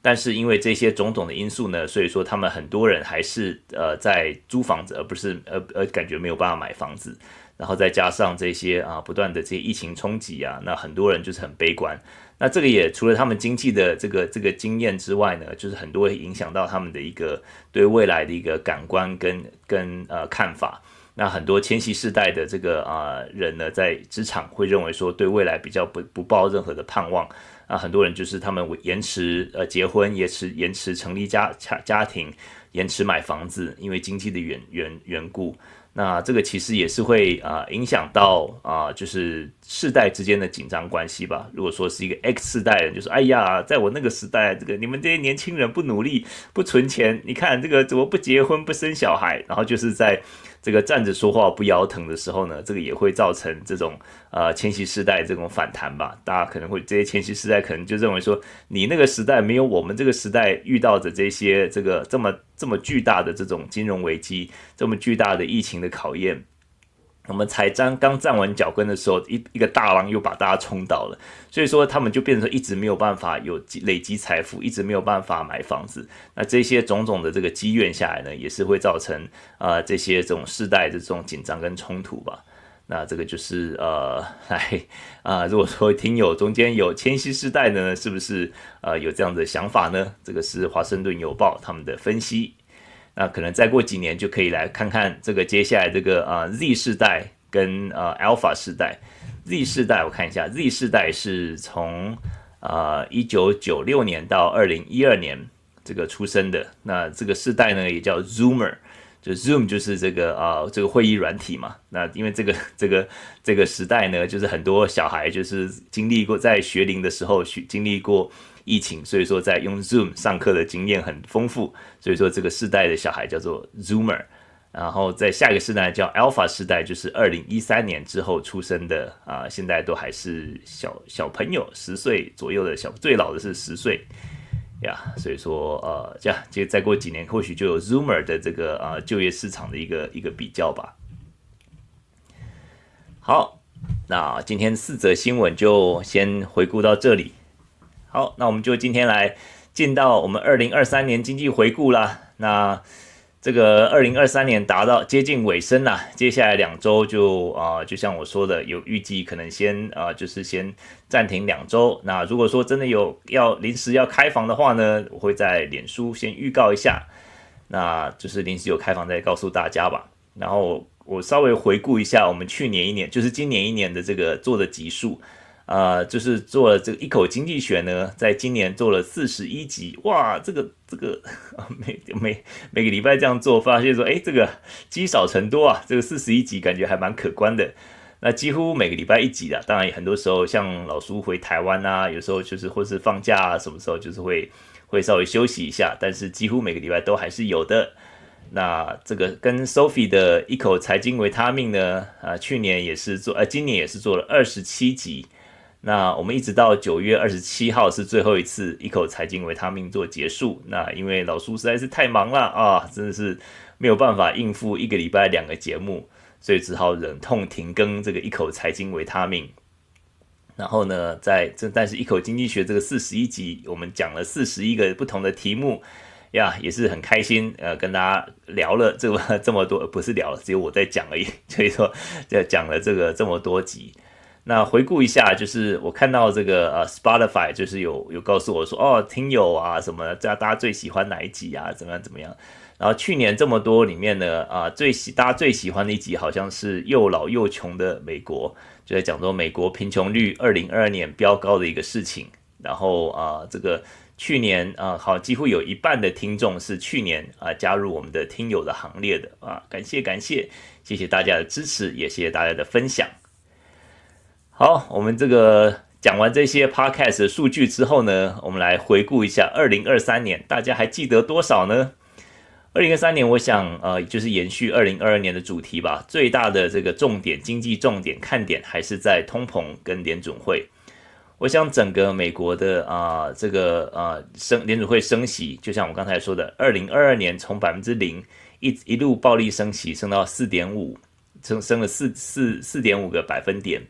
但是因为这些种种的因素呢，所以说他们很多人还是呃在租房子，而不是呃呃感觉没有办法买房子。然后再加上这些啊，不断的这些疫情冲击啊，那很多人就是很悲观。那这个也除了他们经济的这个这个经验之外呢，就是很多会影响到他们的一个对未来的一个感官跟跟呃看法。那很多千禧世代的这个啊人呢，在职场会认为说，对未来比较不不抱任何的盼望啊。很多人就是他们延迟呃结婚，延迟延迟成立家家家庭，延迟买房子，因为经济的缘缘缘故。那这个其实也是会啊、影响到啊、就是世代之间的紧张关系吧。如果说是一个 X 世代人，就是哎呀，在我那个时代，这个你们这些年轻人不努力、不存钱，你看这个怎么不结婚、不生小孩，然后就是在。这个站着说话不腰疼的时候呢，这个也会造成这种呃千禧世代这种反弹吧。大家可能会这些千禧世代可能就认为说，你那个时代没有我们这个时代遇到的这些这个这么这么巨大的这种金融危机，这么巨大的疫情的考验。我们才站刚站稳脚跟的时候，一一个大浪又把大家冲倒了，所以说他们就变成一直没有办法有积累积财富，一直没有办法买房子。那这些种种的这个积怨下来呢，也是会造成啊、这些这种世代的这种紧张跟冲突吧。那这个就是呃来 啊、如果说听友中间有千禧世代呢，是不是呃有这样的想法呢？这个是华盛顿邮报他们的分析。那可能再过几年就可以来看看这个接下来这个啊 Z 世代跟呃 Alpha 世代。Z 世代我看一下，Z 世代是从啊一九九六年到二零一二年这个出生的。那这个世代呢也叫 Zoomer，就 Zoom 就是这个啊这个会议软体嘛。那因为这个 这个这个时代呢，就是很多小孩就是经历过在学龄的时候学经历过。疫情，所以说在用 Zoom 上课的经验很丰富，所以说这个世代的小孩叫做 Zoomer。然后在下一个世代叫 Alpha 世代，就是二零一三年之后出生的啊、现在都还是小小朋友，十岁左右的小，最老的是十岁呀。所以说呃，这样就再过几年，或许就有 Zoomer 的这个啊、呃、就业市场的一个一个比较吧。好，那今天四则新闻就先回顾到这里。好，那我们就今天来进到我们二零二三年经济回顾啦。那这个二零二三年达到接近尾声了，接下来两周就啊、就像我说的，有预计可能先啊、就是先暂停两周。那如果说真的有要临时要开房的话呢，我会在脸书先预告一下，那就是临时有开房再告诉大家吧。然后我稍微回顾一下我们去年一年，就是今年一年的这个做的集数。呃，就是做了这个一口经济学呢，在今年做了四十一集，哇，这个这个 每每每个礼拜这样做，发现说，哎，这个积少成多啊，这个四十一集感觉还蛮可观的。那几乎每个礼拜一集的，当然很多时候像老叔回台湾啊，有时候就是或是放假啊，什么时候就是会会稍微休息一下，但是几乎每个礼拜都还是有的。那这个跟 Sophie 的一口财经维他命呢，啊、去年也是做，呃，今年也是做了二十七集。那我们一直到九月二十七号是最后一次一口财经维他命做结束。那因为老苏实在是太忙了啊，真的是没有办法应付一个礼拜两个节目，所以只好忍痛停更这个一口财经维他命。然后呢，在这但是一口经济学这个四十一集，我们讲了四十一个不同的题目呀，也是很开心。呃，跟大家聊了这么这么多，不是聊了，只有我在讲而已。所以说，就讲了这个这么多集。那回顾一下，就是我看到这个呃，Spotify 就是有有告诉我说，哦，听友啊什么，大家最喜欢哪一集啊？怎么样怎么样？然后去年这么多里面呢，啊，最喜大家最喜欢的一集好像是又老又穷的美国，就在讲说美国贫穷率二零二二年飙高的一个事情。然后啊，这个去年啊，好，几乎有一半的听众是去年啊加入我们的听友的行列的啊，感谢感谢，谢谢大家的支持，也谢谢大家的分享。好，我们这个讲完这些 podcast 数据之后呢，我们来回顾一下二零二三年，大家还记得多少呢？二零二三年，我想呃，就是延续二零二二年的主题吧。最大的这个重点，经济重点看点还是在通膨跟联准会。我想整个美国的啊、这个呃升联准会升息，就像我刚才说的，二零二二年从百分之零一一路暴力升息，升到四点五，升升了四四四点五个百分点。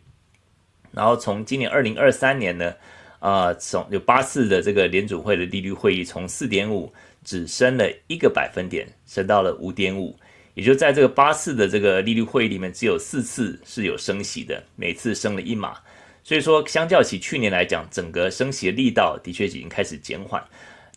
然后从今年二零二三年呢，呃，从有八次的这个联准会的利率会议，从四点五只升了一个百分点，升到了五点五，也就在这个八次的这个利率会议里面，只有四次是有升息的，每次升了一码。所以说，相较起去年来讲，整个升息的力道的确已经开始减缓。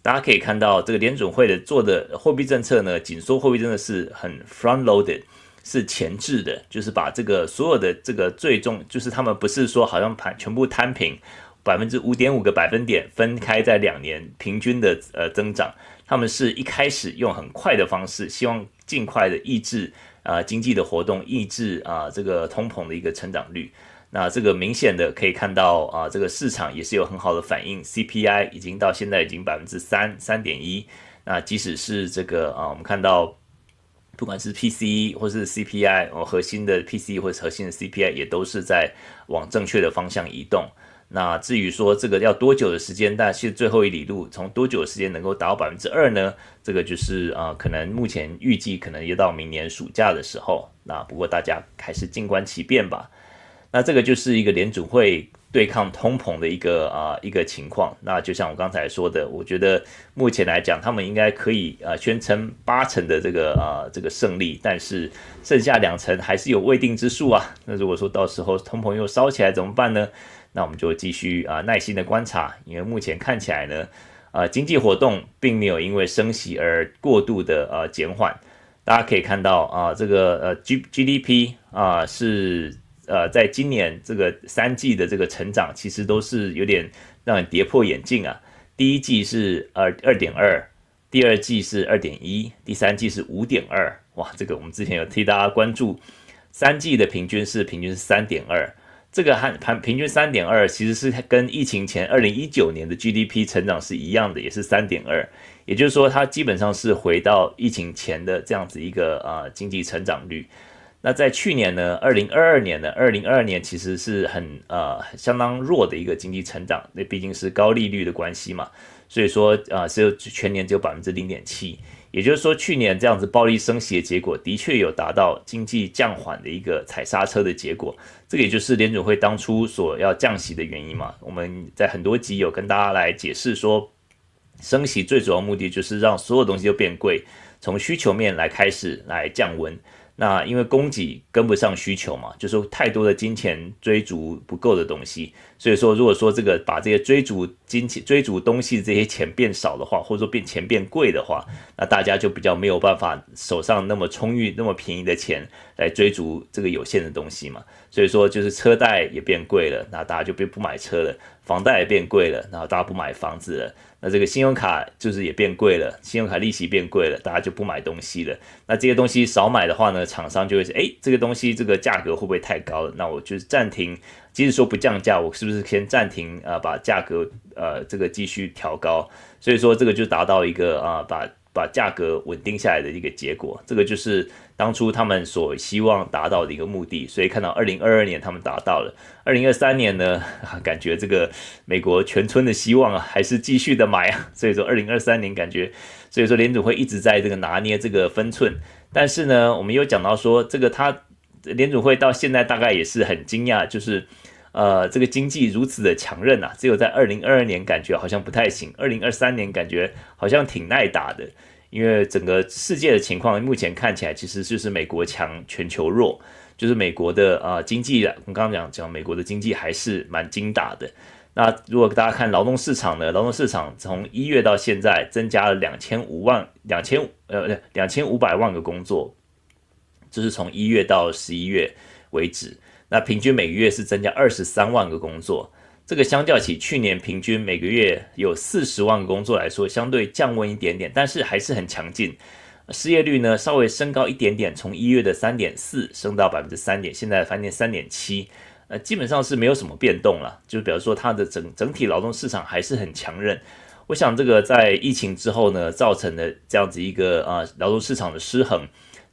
大家可以看到，这个联准会的做的货币政策呢，紧缩货币真的是很 front loaded。是前置的，就是把这个所有的这个最终，就是他们不是说好像盘全部摊平百分之五点五个百分点分开在两年平均的呃增长，他们是一开始用很快的方式，希望尽快的抑制啊、经济的活动，抑制啊、这个通膨的一个成长率。那这个明显的可以看到啊、这个市场也是有很好的反应，CPI 已经到现在已经百分之三三点一，那即使是这个啊、我们看到。不管是 PCE 或是 CPI，哦，核心的 PCE 或是核心的 CPI 也都是在往正确的方向移动。那至于说这个要多久的时间，但是最后一里路从多久的时间能够达到百分之二呢？这个就是啊、可能目前预计可能要到明年暑假的时候。那不过大家还是静观其变吧。那这个就是一个联准会。对抗通膨的一个啊、一个情况，那就像我刚才说的，我觉得目前来讲，他们应该可以啊、宣称八成的这个啊、这个胜利，但是剩下两成还是有未定之数啊。那如果说到时候通膨又烧起来怎么办呢？那我们就继续啊、耐心的观察，因为目前看起来呢，啊、经济活动并没有因为升息而过度的呃减缓。大家可以看到啊、这个呃 G GDP 啊、是。呃，在今年这个三季的这个成长，其实都是有点让人跌破眼镜啊。第一季是二二点二，第二季是二点一，第三季是五点二。哇，这个我们之前有替大家关注，三季的平均是平均是三点二，这个和平平均三点二，其实是跟疫情前二零一九年的 GDP 成长是一样的，也是三点二。也就是说，它基本上是回到疫情前的这样子一个呃经济成长率。那在去年呢，二零二二年呢，二零二二年其实是很呃相当弱的一个经济成长，那毕竟是高利率的关系嘛，所以说啊，只有全年只有百分之零点七。也就是说，去年这样子暴力升息的结果，的确有达到经济降缓的一个踩刹车的结果。这个也就是联准会当初所要降息的原因嘛。我们在很多集有跟大家来解释说，升息最主要目的就是让所有东西都变贵，从需求面来开始来降温。那因为供给跟不上需求嘛，就是太多的金钱追逐不够的东西，所以说如果说这个把这些追逐金钱、追逐东西这些钱变少的话，或者说变钱变贵的话，那大家就比较没有办法手上那么充裕、那么便宜的钱来追逐这个有限的东西嘛。所以说就是车贷也变贵了，那大家就不不买车了；房贷也变贵了，然后大家不买房子了。那这个信用卡就是也变贵了，信用卡利息变贵了，大家就不买东西了。那这些东西少买的话呢，厂商就会说，哎，这个东西这个价格会不会太高了？那我就是暂停，即使说不降价，我是不是先暂停啊、把价格呃这个继续调高？所以说这个就达到一个啊、把把价格稳定下来的一个结果。这个就是。当初他们所希望达到的一个目的，所以看到二零二二年他们达到了，二零二三年呢，感觉这个美国全村的希望啊，还是继续的买啊，所以说二零二三年感觉，所以说联准会一直在这个拿捏这个分寸，但是呢，我们又讲到说，这个他联准会到现在大概也是很惊讶，就是呃，这个经济如此的强韧啊，只有在二零二二年感觉好像不太行，二零二三年感觉好像挺耐打的。因为整个世界的情况目前看起来，其实就是美国强，全球弱，就是美国的啊、呃、经济，我刚刚讲讲美国的经济还是蛮精打的。那如果大家看劳动市场呢，劳动市场从一月到现在增加了两千五万两千呃两千五百万个工作，就是从一月到十一月为止，那平均每个月是增加二十三万个工作。这个相较起去年平均每个月有四十万个工作来说，相对降温一点点，但是还是很强劲。失业率呢稍微升高一点点，从一月的三点四升到百分之三点，现在翻点三点七，呃，基本上是没有什么变动了。就比如说它的整整体劳动市场还是很强韧。我想这个在疫情之后呢，造成的这样子一个呃劳动市场的失衡，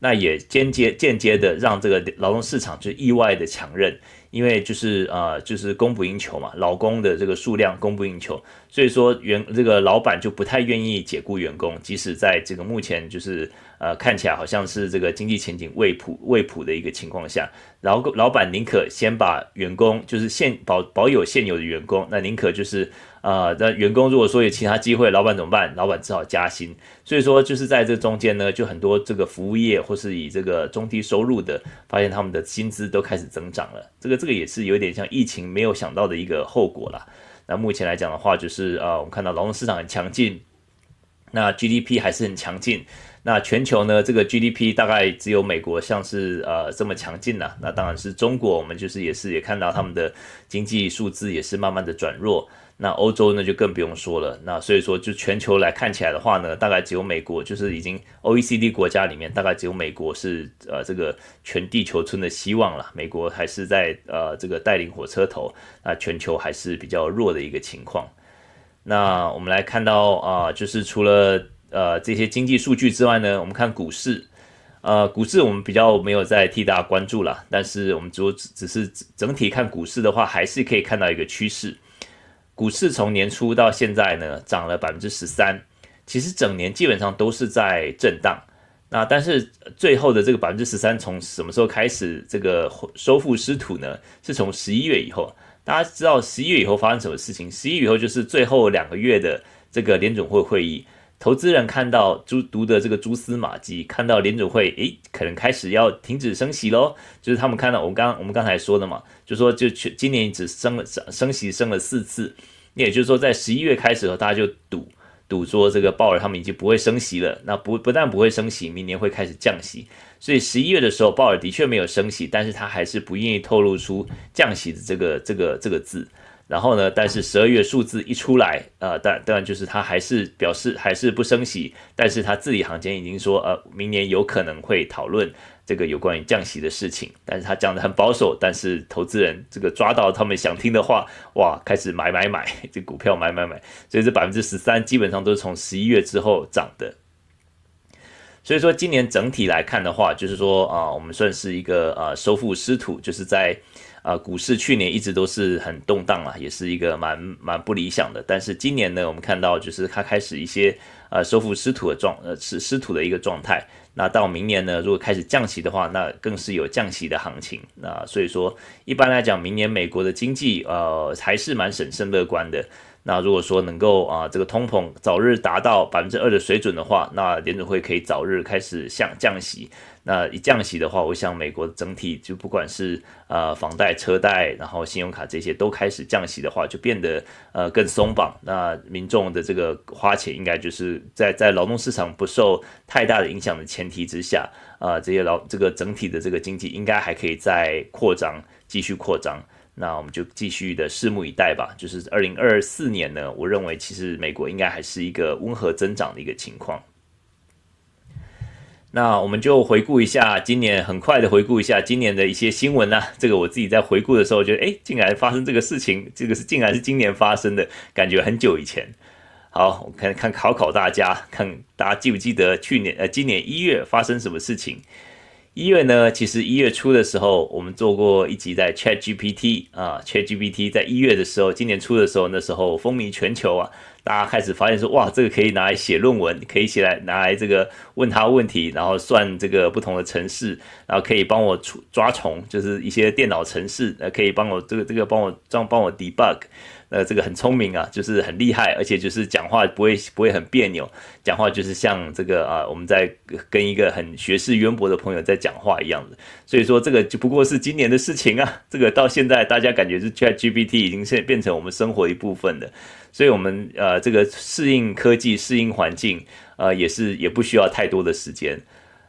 那也间接间接的让这个劳动市场就意外的强韧。因为就是呃，就是供不应求嘛，劳工的这个数量供不应求，所以说员这个老板就不太愿意解雇员工，即使在这个目前就是呃看起来好像是这个经济前景未普未普的一个情况下，然后老板宁可先把员工就是现保保有现有的员工，那宁可就是。呃，那员工如果说有其他机会，老板怎么办？老板只好加薪。所以说，就是在这中间呢，就很多这个服务业或是以这个中低收入的，发现他们的薪资都开始增长了。这个这个也是有点像疫情没有想到的一个后果啦。那目前来讲的话，就是呃，我们看到劳动市场很强劲，那 GDP 还是很强劲。那全球呢，这个 GDP 大概只有美国像是呃这么强劲了。那当然是中国，我们就是也是也看到他们的经济数字也是慢慢的转弱。那欧洲呢，就更不用说了。那所以说，就全球来看起来的话呢，大概只有美国，就是已经 OECD 国家里面，大概只有美国是呃这个全地球村的希望了。美国还是在呃这个带领火车头，那全球还是比较弱的一个情况。那我们来看到啊、就是除了呃这些经济数据之外呢，我们看股市。呃，股市我们比较没有再替大家关注了，但是我们只只是整体看股市的话，还是可以看到一个趋势。股市从年初到现在呢，涨了百分之十三，其实整年基本上都是在震荡。那但是最后的这个百分之十三从什么时候开始这个收复失土呢？是从十一月以后。大家知道十一月以后发生什么事情？十一月以后就是最后两个月的这个联准会会议。投资人看到蛛读的这个蛛丝马迹，看到联准会诶可能开始要停止升息喽，就是他们看到我们刚我们刚才说的嘛，就说就去今年只升了升升息升了四次，那也就是说在十一月开始的时候，大家就赌赌说这个鲍尔他们已经不会升息了，那不不但不会升息，明年会开始降息，所以十一月的时候鲍尔的确没有升息，但是他还是不愿意透露出降息的这个这个这个字。然后呢，但是十二月数字一出来，呃，当当然就是他还是表示还是不升息，但是他字里行间已经说，呃，明年有可能会讨论这个有关于降息的事情，但是他讲得很保守，但是投资人这个抓到他们想听的话，哇，开始买买买，这股票买买买，所以这百分之十三基本上都是从十一月之后涨的。所以说今年整体来看的话，就是说啊，我们算是一个呃收复失土，就是在啊股市去年一直都是很动荡啊，也是一个蛮蛮不理想的。但是今年呢，我们看到就是它开始一些呃收复失土的状呃是失土的一个状态。那到明年呢，如果开始降息的话，那更是有降息的行情。那所以说一般来讲，明年美国的经济呃还是蛮审慎乐观的。那如果说能够啊，这个通膨早日达到百分之二的水准的话，那联准会可以早日开始降降息。那一降息的话，我想美国整体就不管是呃房贷、车贷，然后信用卡这些都开始降息的话，就变得呃更松绑。那民众的这个花钱应该就是在在劳动市场不受太大的影响的前提之下，啊、呃，这些劳这个整体的这个经济应该还可以再扩张，继续扩张。那我们就继续的拭目以待吧。就是二零二四年呢，我认为其实美国应该还是一个温和增长的一个情况。那我们就回顾一下今年，很快的回顾一下今年的一些新闻啊。这个我自己在回顾的时候觉得，哎，竟然发生这个事情，这个是竟然是今年发生的，感觉很久以前。好，我看看考考大家，看大家记不记得去年呃今年一月发生什么事情。一月呢，其实一月初的时候，我们做过一集在 ChatGPT 啊，ChatGPT 在一月的时候，今年初的时候，那时候风靡全球啊，大家开始发现说，哇，这个可以拿来写论文，可以写来拿来这个问他问题，然后算这个不同的程式，然后可以帮我抓虫，就是一些电脑程式，呃，可以帮我这个这个帮我这样帮我 debug。呃，这个很聪明啊，就是很厉害，而且就是讲话不会不会很别扭，讲话就是像这个啊，我们在跟一个很学识渊博的朋友在讲话一样的。所以说这个就不过是今年的事情啊，这个到现在大家感觉是 ChatGPT 已经现变成我们生活一部分的，所以我们呃这个适应科技、适应环境，呃也是也不需要太多的时间。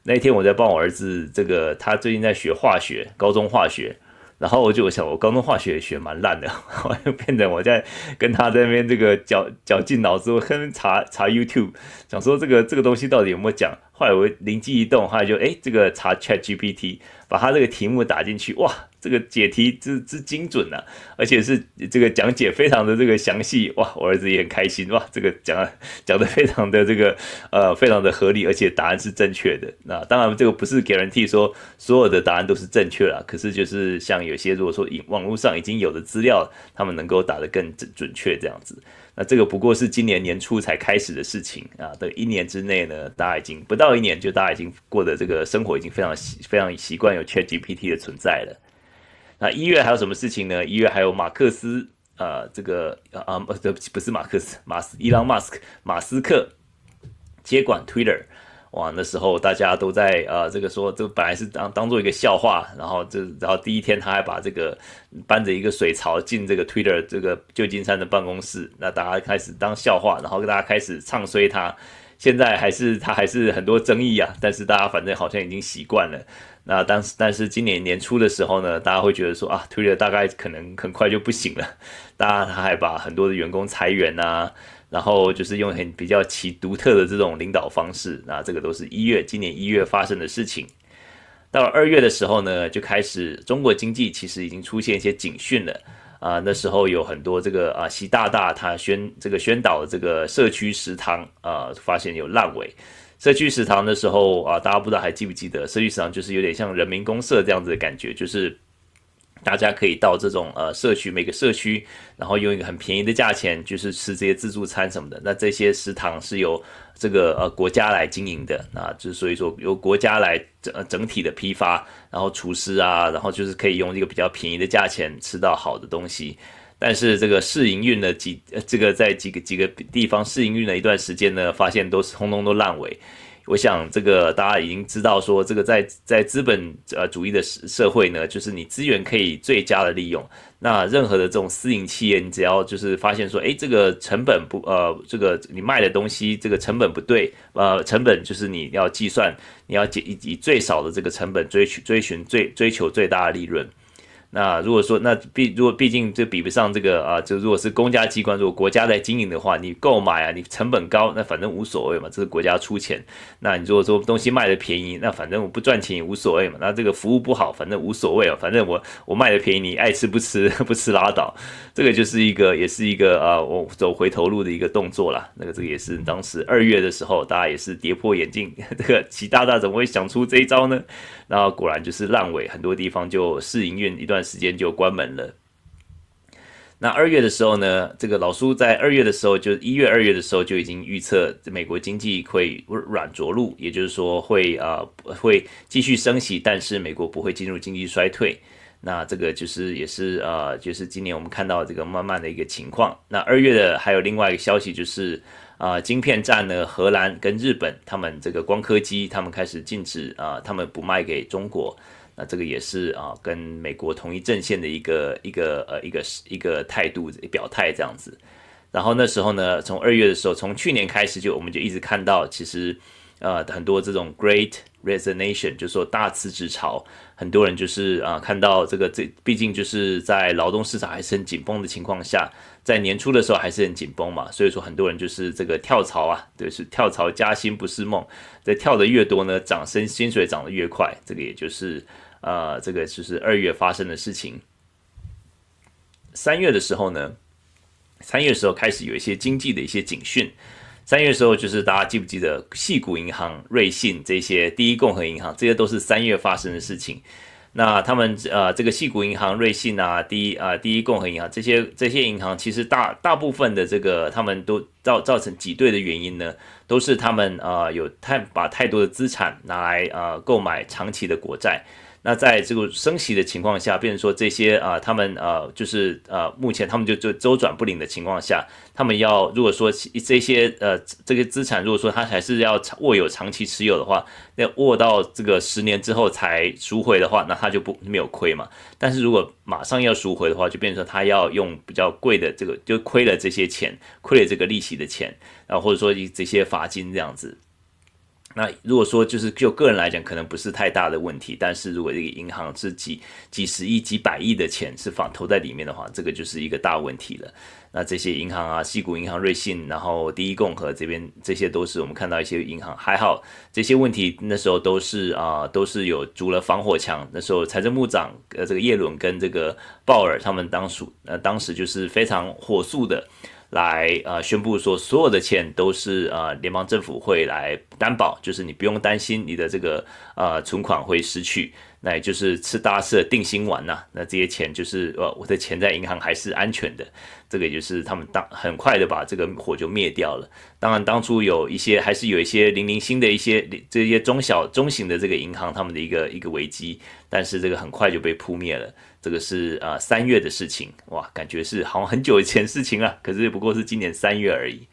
那天我在帮我儿子，这个他最近在学化学，高中化学。然后我就想，我高中化学也学蛮烂的，我就变成我在跟他在那边这个绞绞尽脑汁，我可能查查 YouTube，想说这个这个东西到底有没有讲。后来我灵机一动，后来就哎，这个查 ChatGPT，把他这个题目打进去，哇！这个解题之之精准、啊，而且是这个讲解非常的这个详细哇！我儿子也很开心哇！这个讲讲的非常的这个呃非常的合理，而且答案是正确的。那当然这个不是给人替说所有的答案都是正确啦，可是就是像有些如果说网络上已经有的资料，他们能够答得更准准确这样子。那这个不过是今年年初才开始的事情啊，的一年之内呢，大家已经不到一年就大家已经过的这个生活已经非常习非常习惯有 ChatGPT 的存在了。那一月还有什么事情呢？一月还有马克思，呃，这个啊，不，不是马克思，马斯，伊朗马斯克，马斯克接管 Twitter，哇，那时候大家都在呃，这个说，这本来是当当做一个笑话，然后这，然后第一天他还把这个搬着一个水槽进这个 Twitter 这个旧金山的办公室，那大家开始当笑话，然后大家开始唱衰他，现在还是他还是很多争议啊，但是大家反正好像已经习惯了。那当时，但是今年年初的时候呢，大家会觉得说啊，Twitter 大概可能很快就不行了。大家他还把很多的员工裁员啊，然后就是用很比较其独特的这种领导方式。那这个都是一月，今年一月发生的事情。到了二月的时候呢，就开始中国经济其实已经出现一些警讯了啊。那时候有很多这个啊，习大大他宣这个宣导这个社区食堂啊，发现有烂尾。社区食堂的时候啊，大家不知道还记不记得？社区食堂就是有点像人民公社这样子的感觉，就是大家可以到这种呃社区每个社区，然后用一个很便宜的价钱，就是吃这些自助餐什么的。那这些食堂是由这个呃国家来经营的，那就所以说由国家来整整体的批发，然后厨师啊，然后就是可以用一个比较便宜的价钱吃到好的东西。但是这个试营运了几，呃这个在几个几个地方试营运了一段时间呢，发现都是通通都烂尾。我想这个大家已经知道，说这个在在资本呃主义的社社会呢，就是你资源可以最佳的利用。那任何的这种私营企业，你只要就是发现说，哎，这个成本不呃，这个你卖的东西这个成本不对，呃，成本就是你要计算，你要以以最少的这个成本追取追寻最追求最大的利润。那如果说那毕如果毕竟这比不上这个啊，就如果是公家机关，如果国家在经营的话，你购买啊，你成本高，那反正无所谓嘛，这是国家出钱。那你如果说东西卖的便宜，那反正我不赚钱也无所谓嘛。那这个服务不好，反正无所谓啊，反正我我卖的便宜，你爱吃不吃 不吃拉倒。这个就是一个也是一个啊，我走回头路的一个动作啦。那个这个也是当时二月的时候，大家也是跌破眼镜，这个习大大怎么会想出这一招呢？然后果然就是烂尾，很多地方就试营运一段段时间就关门了。那二月的时候呢，这个老苏在二月的时候，就一月、二月的时候就已经预测美国经济会软着陆，也就是说会啊、会继续升息，但是美国不会进入经济衰退。那这个就是也是呃就是今年我们看到这个慢慢的一个情况。那二月的还有另外一个消息就是。啊，晶片战呢，荷兰跟日本，他们这个光刻机，他们开始禁止啊，他们不卖给中国。那这个也是啊，跟美国同一阵线的一个一个呃一个一个态度表态这样子。然后那时候呢，从二月的时候，从去年开始就我们就一直看到，其实呃很多这种 Great Resignation，就是说大辞职潮，很多人就是啊看到这个这毕竟就是在劳动市场还是很紧绷的情况下。在年初的时候还是很紧绷嘛，所以说很多人就是这个跳槽啊，对，是跳槽加薪不是梦，在跳的越多呢，涨薪薪水涨得越快，这个也就是呃，这个就是二月发生的事情。三月的时候呢，三月的时候开始有一些经济的一些警讯，三月的时候就是大家记不记得细谷银行、瑞信这些第一共和银行，这些都是三月发生的事情。那他们呃，这个细谷银行、瑞信啊，第一啊、第一共和银行这些这些银行，其实大大部分的这个他们都造造成挤兑的原因呢，都是他们啊、有太把太多的资产拿来呃购买长期的国债。那在这个升息的情况下，变成说这些啊、他们呃，就是呃，目前他们就就周转不灵的情况下，他们要如果说这些呃这个资产，如果说他还是要握有长期持有的话，那握到这个十年之后才赎回的话，那他就不没有亏嘛。但是如果马上要赎回的话，就变成说他要用比较贵的这个，就亏了这些钱，亏了这个利息的钱，然后或者说这些罚金这样子。那如果说就是就个人来讲，可能不是太大的问题，但是如果这个银行是几几十亿、几百亿的钱是放投在里面的话，这个就是一个大问题了。那这些银行啊，西谷银行、瑞信，然后第一共和这边，这些都是我们看到一些银行还好，这些问题那时候都是啊、都是有筑了防火墙。那时候财政部长呃这个叶伦跟这个鲍尔他们当属呃当时就是非常火速的。来呃宣布说，所有的钱都是呃联邦政府会来担保，就是你不用担心你的这个呃存款会失去，那也就是吃大赦定心丸呐、那这些钱就是呃我的钱在银行还是安全的，这个也就是他们当很快的把这个火就灭掉了。当然当初有一些还是有一些零零星的一些这些中小中型的这个银行他们的一个一个危机，但是这个很快就被扑灭了。这个是呃三月的事情，哇，感觉是好像很久以前事情了，可是不过是今年三月而已。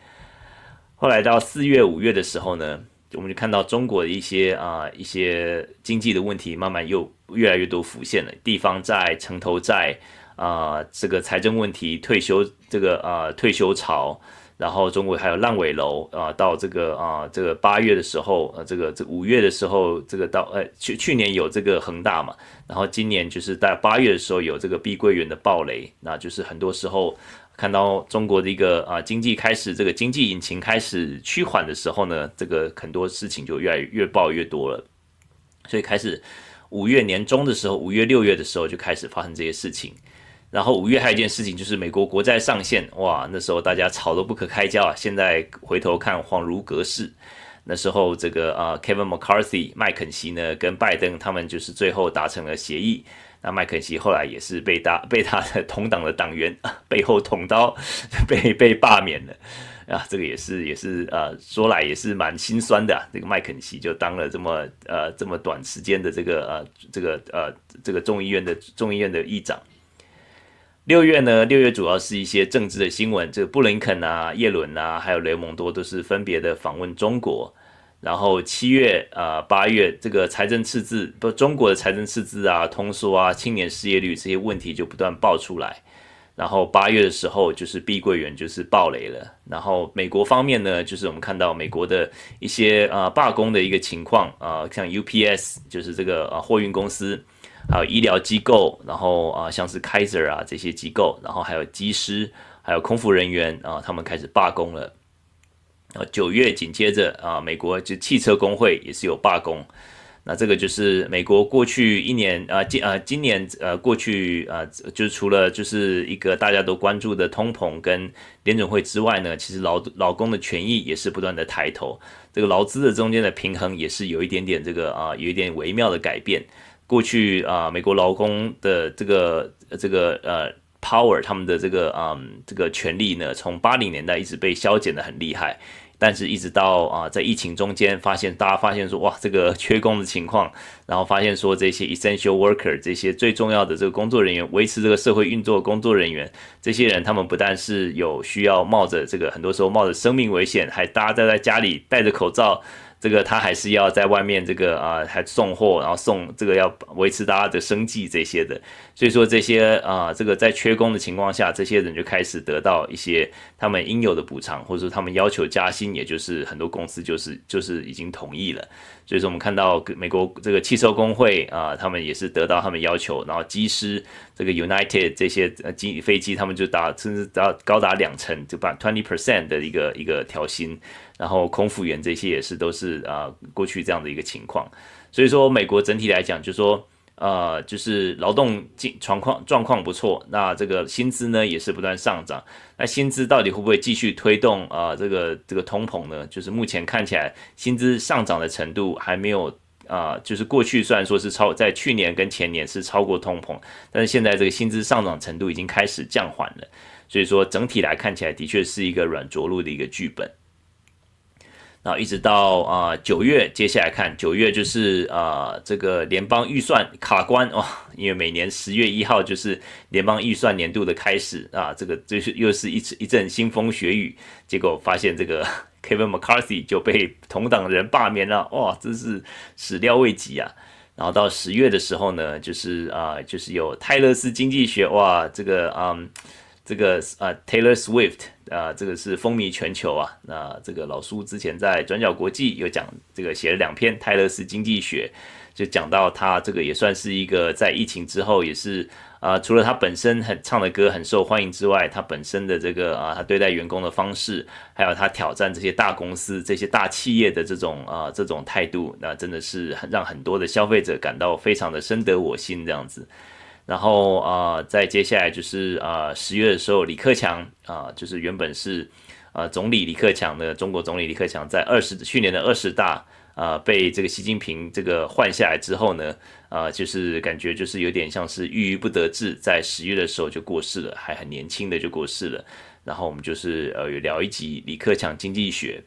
后来到四月、五月的时候呢，我们就看到中国的一些啊、一些经济的问题慢慢又越来越多浮现了，地方债、城投债、呃，这个财政问题、退休这个啊、退休潮。然后中国还有烂尾楼啊，到这个啊，这个八月的时候，呃，这个这五月的时候，这个到呃去去年有这个恒大嘛，然后今年就是在八月的时候有这个碧桂园的暴雷，那就是很多时候看到中国的一个啊经济开始这个经济引擎开始趋缓的时候呢，这个很多事情就越来越爆越多了，所以开始五月年中的时候，五月六月的时候就开始发生这些事情。然后五月还有一件事情，就是美国国债上限，哇，那时候大家吵得不可开交啊。现在回头看，恍如隔世。那时候这个啊，Kevin McCarthy 麦肯锡呢，跟拜登他们就是最后达成了协议。那麦肯锡后来也是被他被他的同党的党员 背后捅刀，被被罢免了啊。这个也是也是呃，说来也是蛮心酸的。这个麦肯锡就当了这么呃这么短时间的这个呃这个呃这个众议院的众议院的议长。六月呢，六月主要是一些政治的新闻，这个布林肯啊、叶伦啊，还有雷蒙多都是分别的访问中国。然后七月啊、呃、八月，这个财政赤字，不，中国的财政赤字啊、通缩啊、青年失业率这些问题就不断爆出来。然后八月的时候，就是碧桂园就是暴雷了。然后美国方面呢，就是我们看到美国的一些啊、呃、罢工的一个情况啊、像 UPS 就是这个啊货运公司。还有医疗机构，然后啊像是 Kaiser 啊这些机构，然后还有机师，还有空服人员啊，他们开始罢工了。啊，九月紧接着啊，美国就汽车工会也是有罢工。那这个就是美国过去一年啊，今啊今年呃过去啊，就是除了就是一个大家都关注的通膨跟联准会之外呢，其实劳劳工的权益也是不断的抬头，这个劳资的中间的平衡也是有一点点这个啊，有一点微妙的改变。过去啊，美国劳工的这个这个呃 power，他们的这个嗯这个权利呢，从八零年代一直被削减得很厉害。但是，一直到啊，在疫情中间，发现大家发现说，哇，这个缺工的情况，然后发现说，这些 essential worker 这些最重要的这个工作人员，维持这个社会运作的工作人员，这些人他们不但是有需要冒着这个很多时候冒着生命危险，还大家待在家里戴着口罩。这个他还是要在外面这个啊，还送货，然后送这个要维持大家的生计这些的，所以说这些啊，这个在缺工的情况下，这些人就开始得到一些他们应有的补偿，或者说他们要求加薪，也就是很多公司就是就是已经同意了。所以说我们看到美国这个汽车工会啊，他们也是得到他们要求，然后机师这个 United 这些机飞机，他们就达甚至达高达两成，就把 twenty percent 的一个一个调薪。然后空服员这些也是都是啊、过去这样的一个情况，所以说美国整体来讲就是说呃就是劳动境状况状况不错，那这个薪资呢也是不断上涨，那薪资到底会不会继续推动啊、这个这个通膨呢？就是目前看起来薪资上涨的程度还没有啊、就是过去虽然说是超在去年跟前年是超过通膨，但是现在这个薪资上涨程度已经开始降缓了，所以说整体来看起来的确是一个软着陆的一个剧本。然后一直到啊九月，接下来看九月就是啊这个联邦预算卡关哦，因为每年十月一号就是联邦预算年度的开始啊，这个就是又是一次一阵腥风血雨，结果发现这个 Kevin McCarthy 就被同党人罢免了，哇，真是始料未及啊！然后到十月的时候呢，就是啊就是有泰勒斯经济学，哇，这个嗯。这个啊，Taylor Swift 啊，这个是风靡全球啊。那这个老苏之前在转角国际有讲，这个写了两篇《泰勒斯经济学》，就讲到他这个也算是一个在疫情之后也是啊，除了他本身很唱的歌很受欢迎之外，他本身的这个啊，他对待员工的方式，还有他挑战这些大公司、这些大企业的这种啊这种态度，那真的是很让很多的消费者感到非常的深得我心这样子。然后啊、在接下来就是啊，呃、十月的时候，李克强啊、就是原本是啊、呃、总理李克强的中国总理李克强，在二十去年的二十大啊、被这个习近平这个换下来之后呢，啊、就是感觉就是有点像是郁郁不得志，在十月的时候就过世了，还很年轻的就过世了。然后我们就是呃有聊一集李克强经济学，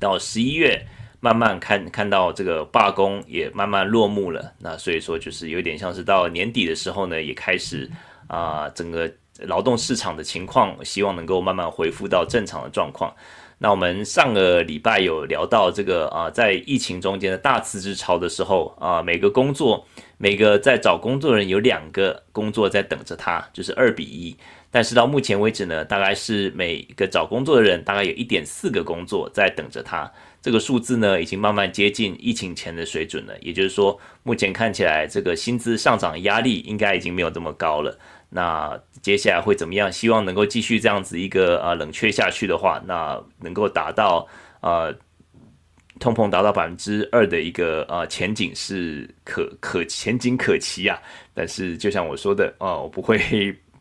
到十一月。慢慢看看到这个罢工也慢慢落幕了，那所以说就是有点像是到年底的时候呢，也开始啊、整个劳动市场的情况，希望能够慢慢恢复到正常的状况。那我们上个礼拜有聊到这个啊，在疫情中间的大辞职潮的时候啊，每个工作每个在找工作的人有两个工作在等着他，就是二比一。但是到目前为止呢，大概是每个找工作的人大概有一点四个工作在等着他。这个数字呢，已经慢慢接近疫情前的水准了。也就是说，目前看起来，这个薪资上涨压力应该已经没有这么高了。那接下来会怎么样？希望能够继续这样子一个呃冷却下去的话，那能够达到呃通膨达到百分之二的一个呃前景是可可前景可期啊。但是就像我说的啊，我不会。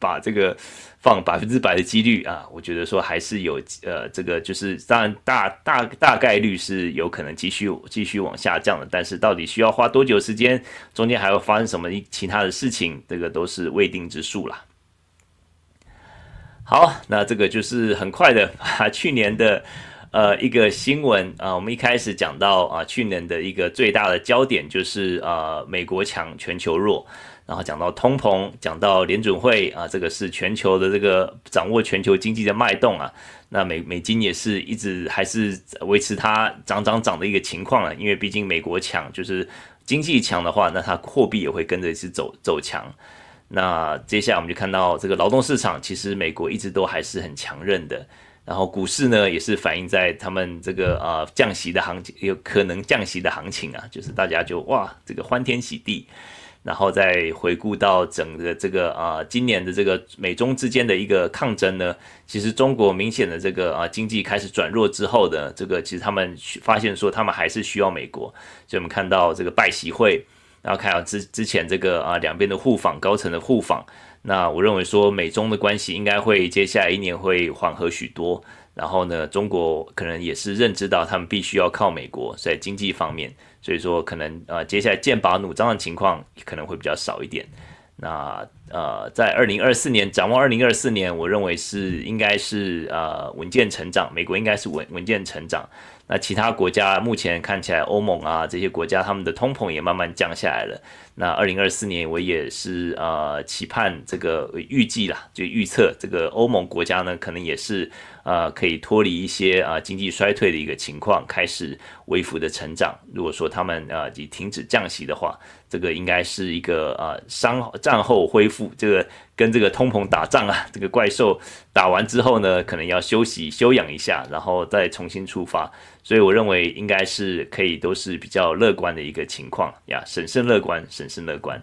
把这个放百分之百的几率啊，我觉得说还是有呃，这个就是当然大大大概率是有可能继续继续往下降的，但是到底需要花多久时间，中间还会发生什么其他的事情，这个都是未定之数啦。好，那这个就是很快的把去年的呃一个新闻啊，我们一开始讲到啊，去年的一个最大的焦点就是啊，美国强，全球弱。然后讲到通膨，讲到联准会啊，这个是全球的这个掌握全球经济的脉动啊。那美美金也是一直还是维持它涨涨涨的一个情况啊，因为毕竟美国强，就是经济强的话，那它货币也会跟着一起走走强。那接下来我们就看到这个劳动市场，其实美国一直都还是很强韧的。然后股市呢，也是反映在他们这个啊降息的行情，有可能降息的行情啊，就是大家就哇这个欢天喜地。然后再回顾到整个这个啊、今年的这个美中之间的一个抗争呢，其实中国明显的这个啊、经济开始转弱之后的这个，其实他们发现说他们还是需要美国，所以我们看到这个拜习会，然后看到之之前这个啊两边的互访，高层的互访，那我认为说美中的关系应该会接下来一年会缓和许多，然后呢，中国可能也是认知到他们必须要靠美国在经济方面。所以说，可能呃，接下来剑拔弩张的情况可能会比较少一点。那呃，在二零二四年，展望二零二四年，我认为是应该是呃稳健成长，美国应该是稳稳健成长。那其他国家目前看起来，欧盟啊这些国家，他们的通膨也慢慢降下来了。那二零二四年，我也是呃期盼这个预计啦，就预测这个欧盟国家呢，可能也是。呃，可以脱离一些啊、经济衰退的一个情况，开始微幅的成长。如果说他们啊已、停止降息的话，这个应该是一个啊伤战后恢复，这个跟这个通膨打仗啊，这个怪兽打完之后呢，可能要休息休养一下，然后再重新出发。所以我认为应该是可以都是比较乐观的一个情况呀，审慎乐观，审慎乐观。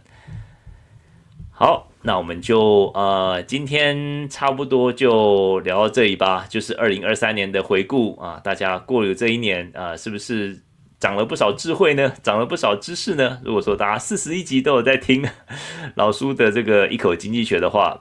好。那我们就呃，今天差不多就聊到这里吧。就是二零二三年的回顾啊，大家过了这一年啊，是不是长了不少智慧呢？长了不少知识呢？如果说大家四十一集都有在听 老叔的这个一口经济学的话，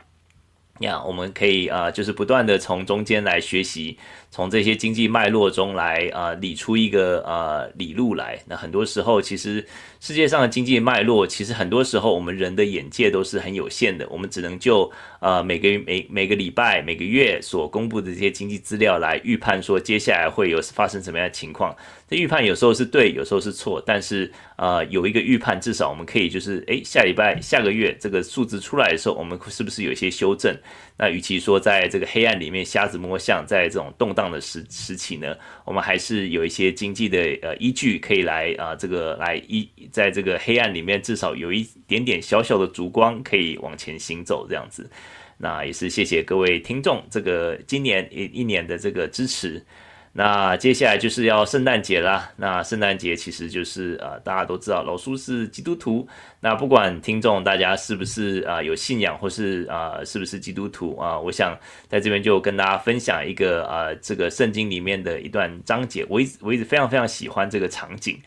呀，我们可以啊，就是不断的从中间来学习。从这些经济脉络中来啊、呃，理出一个呃理路来。那很多时候，其实世界上的经济脉络，其实很多时候我们人的眼界都是很有限的。我们只能就呃每个每每个礼拜、每个月所公布的这些经济资料来预判说接下来会有发生什么样的情况。这预判有时候是对，有时候是错。但是呃有一个预判，至少我们可以就是诶下礼拜、下个月这个数字出来的时候，我们是不是有一些修正？那与其说在这个黑暗里面瞎子摸象，在这种动荡的时时期呢，我们还是有一些经济的呃依据可以来啊、这个来一在这个黑暗里面，至少有一点点小小的烛光可以往前行走这样子。那也是谢谢各位听众，这个今年一一年的这个支持。那接下来就是要圣诞节啦。那圣诞节其实就是呃，大家都知道老苏是基督徒。那不管听众大家是不是啊、有信仰，或是啊、是不是基督徒啊、我想在这边就跟大家分享一个啊、这个圣经里面的一段章节。我一直我一直非常非常喜欢这个场景，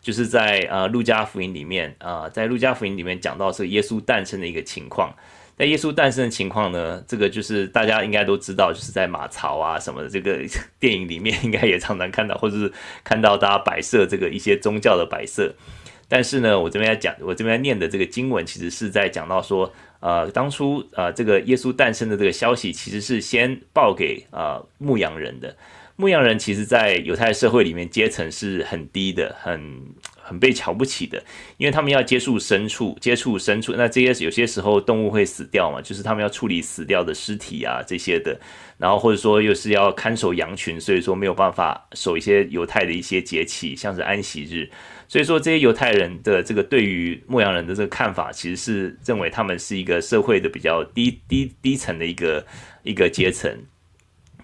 就是在呃路加福音里面啊、在路加福音里面讲到这个耶稣诞生的一个情况。在耶稣诞生的情况呢，这个就是大家应该都知道，就是在马槽啊什么的这个 电影里面，应该也常常看到，或者是看到大家摆设这个一些宗教的摆设。但是呢，我这边要讲，我这边要念的这个经文，其实是在讲到说，呃，当初呃这个耶稣诞生的这个消息，其实是先报给呃牧羊人的。牧羊人其实，在犹太社会里面阶层是很低的，很很被瞧不起的，因为他们要接触牲畜，接触牲畜，那这些有些时候动物会死掉嘛，就是他们要处理死掉的尸体啊这些的，然后或者说又是要看守羊群，所以说没有办法守一些犹太的一些节气，像是安息日，所以说这些犹太人的这个对于牧羊人的这个看法，其实是认为他们是一个社会的比较低低低层的一个一个阶层。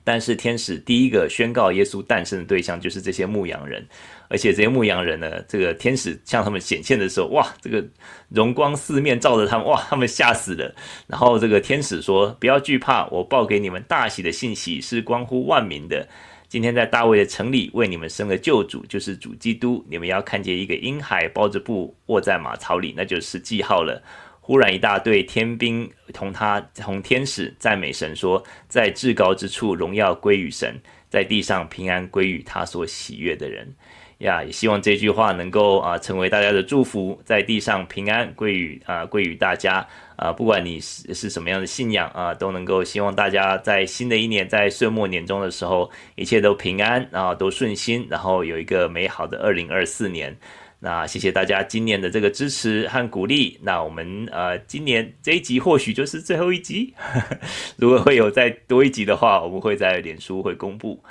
但是天使第一个宣告耶稣诞生的对象就是这些牧羊人，而且这些牧羊人呢，这个天使向他们显现的时候，哇，这个荣光四面照着他们，哇，他们吓死了。然后这个天使说：“不要惧怕，我报给你们大喜的信息是关乎万民的。今天在大卫的城里为你们生了救主，就是主基督。你们要看见一个婴孩包着布卧在马槽里，那就是记号了。”忽然，一大队天兵同他同天使赞美神，说：“在至高之处，荣耀归于神；在地上，平安归于他所喜悦的人。”呀，也希望这句话能够啊成为大家的祝福，在地上平安归于啊归于大家啊，不管你是是什么样的信仰啊，都能够希望大家在新的一年，在岁末年终的时候，一切都平安，啊都顺心，然后有一个美好的二零二四年。那谢谢大家今年的这个支持和鼓励。那我们呃，今年这一集或许就是最后一集。如果会有再多一集的话，我们会在脸书会公布。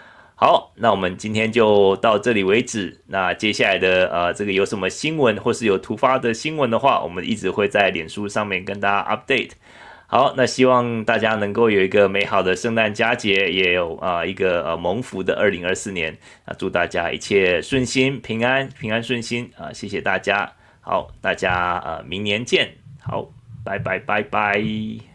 好，那我们今天就到这里为止。那接下来的呃，这个有什么新闻或是有突发的新闻的话，我们一直会在脸书上面跟大家 update。好，那希望大家能够有一个美好的圣诞佳节，也有啊、一个呃蒙福的二零二四年啊，祝大家一切顺心、平安、平安顺心啊！谢谢大家，好，大家呃明年见。好，拜拜拜拜。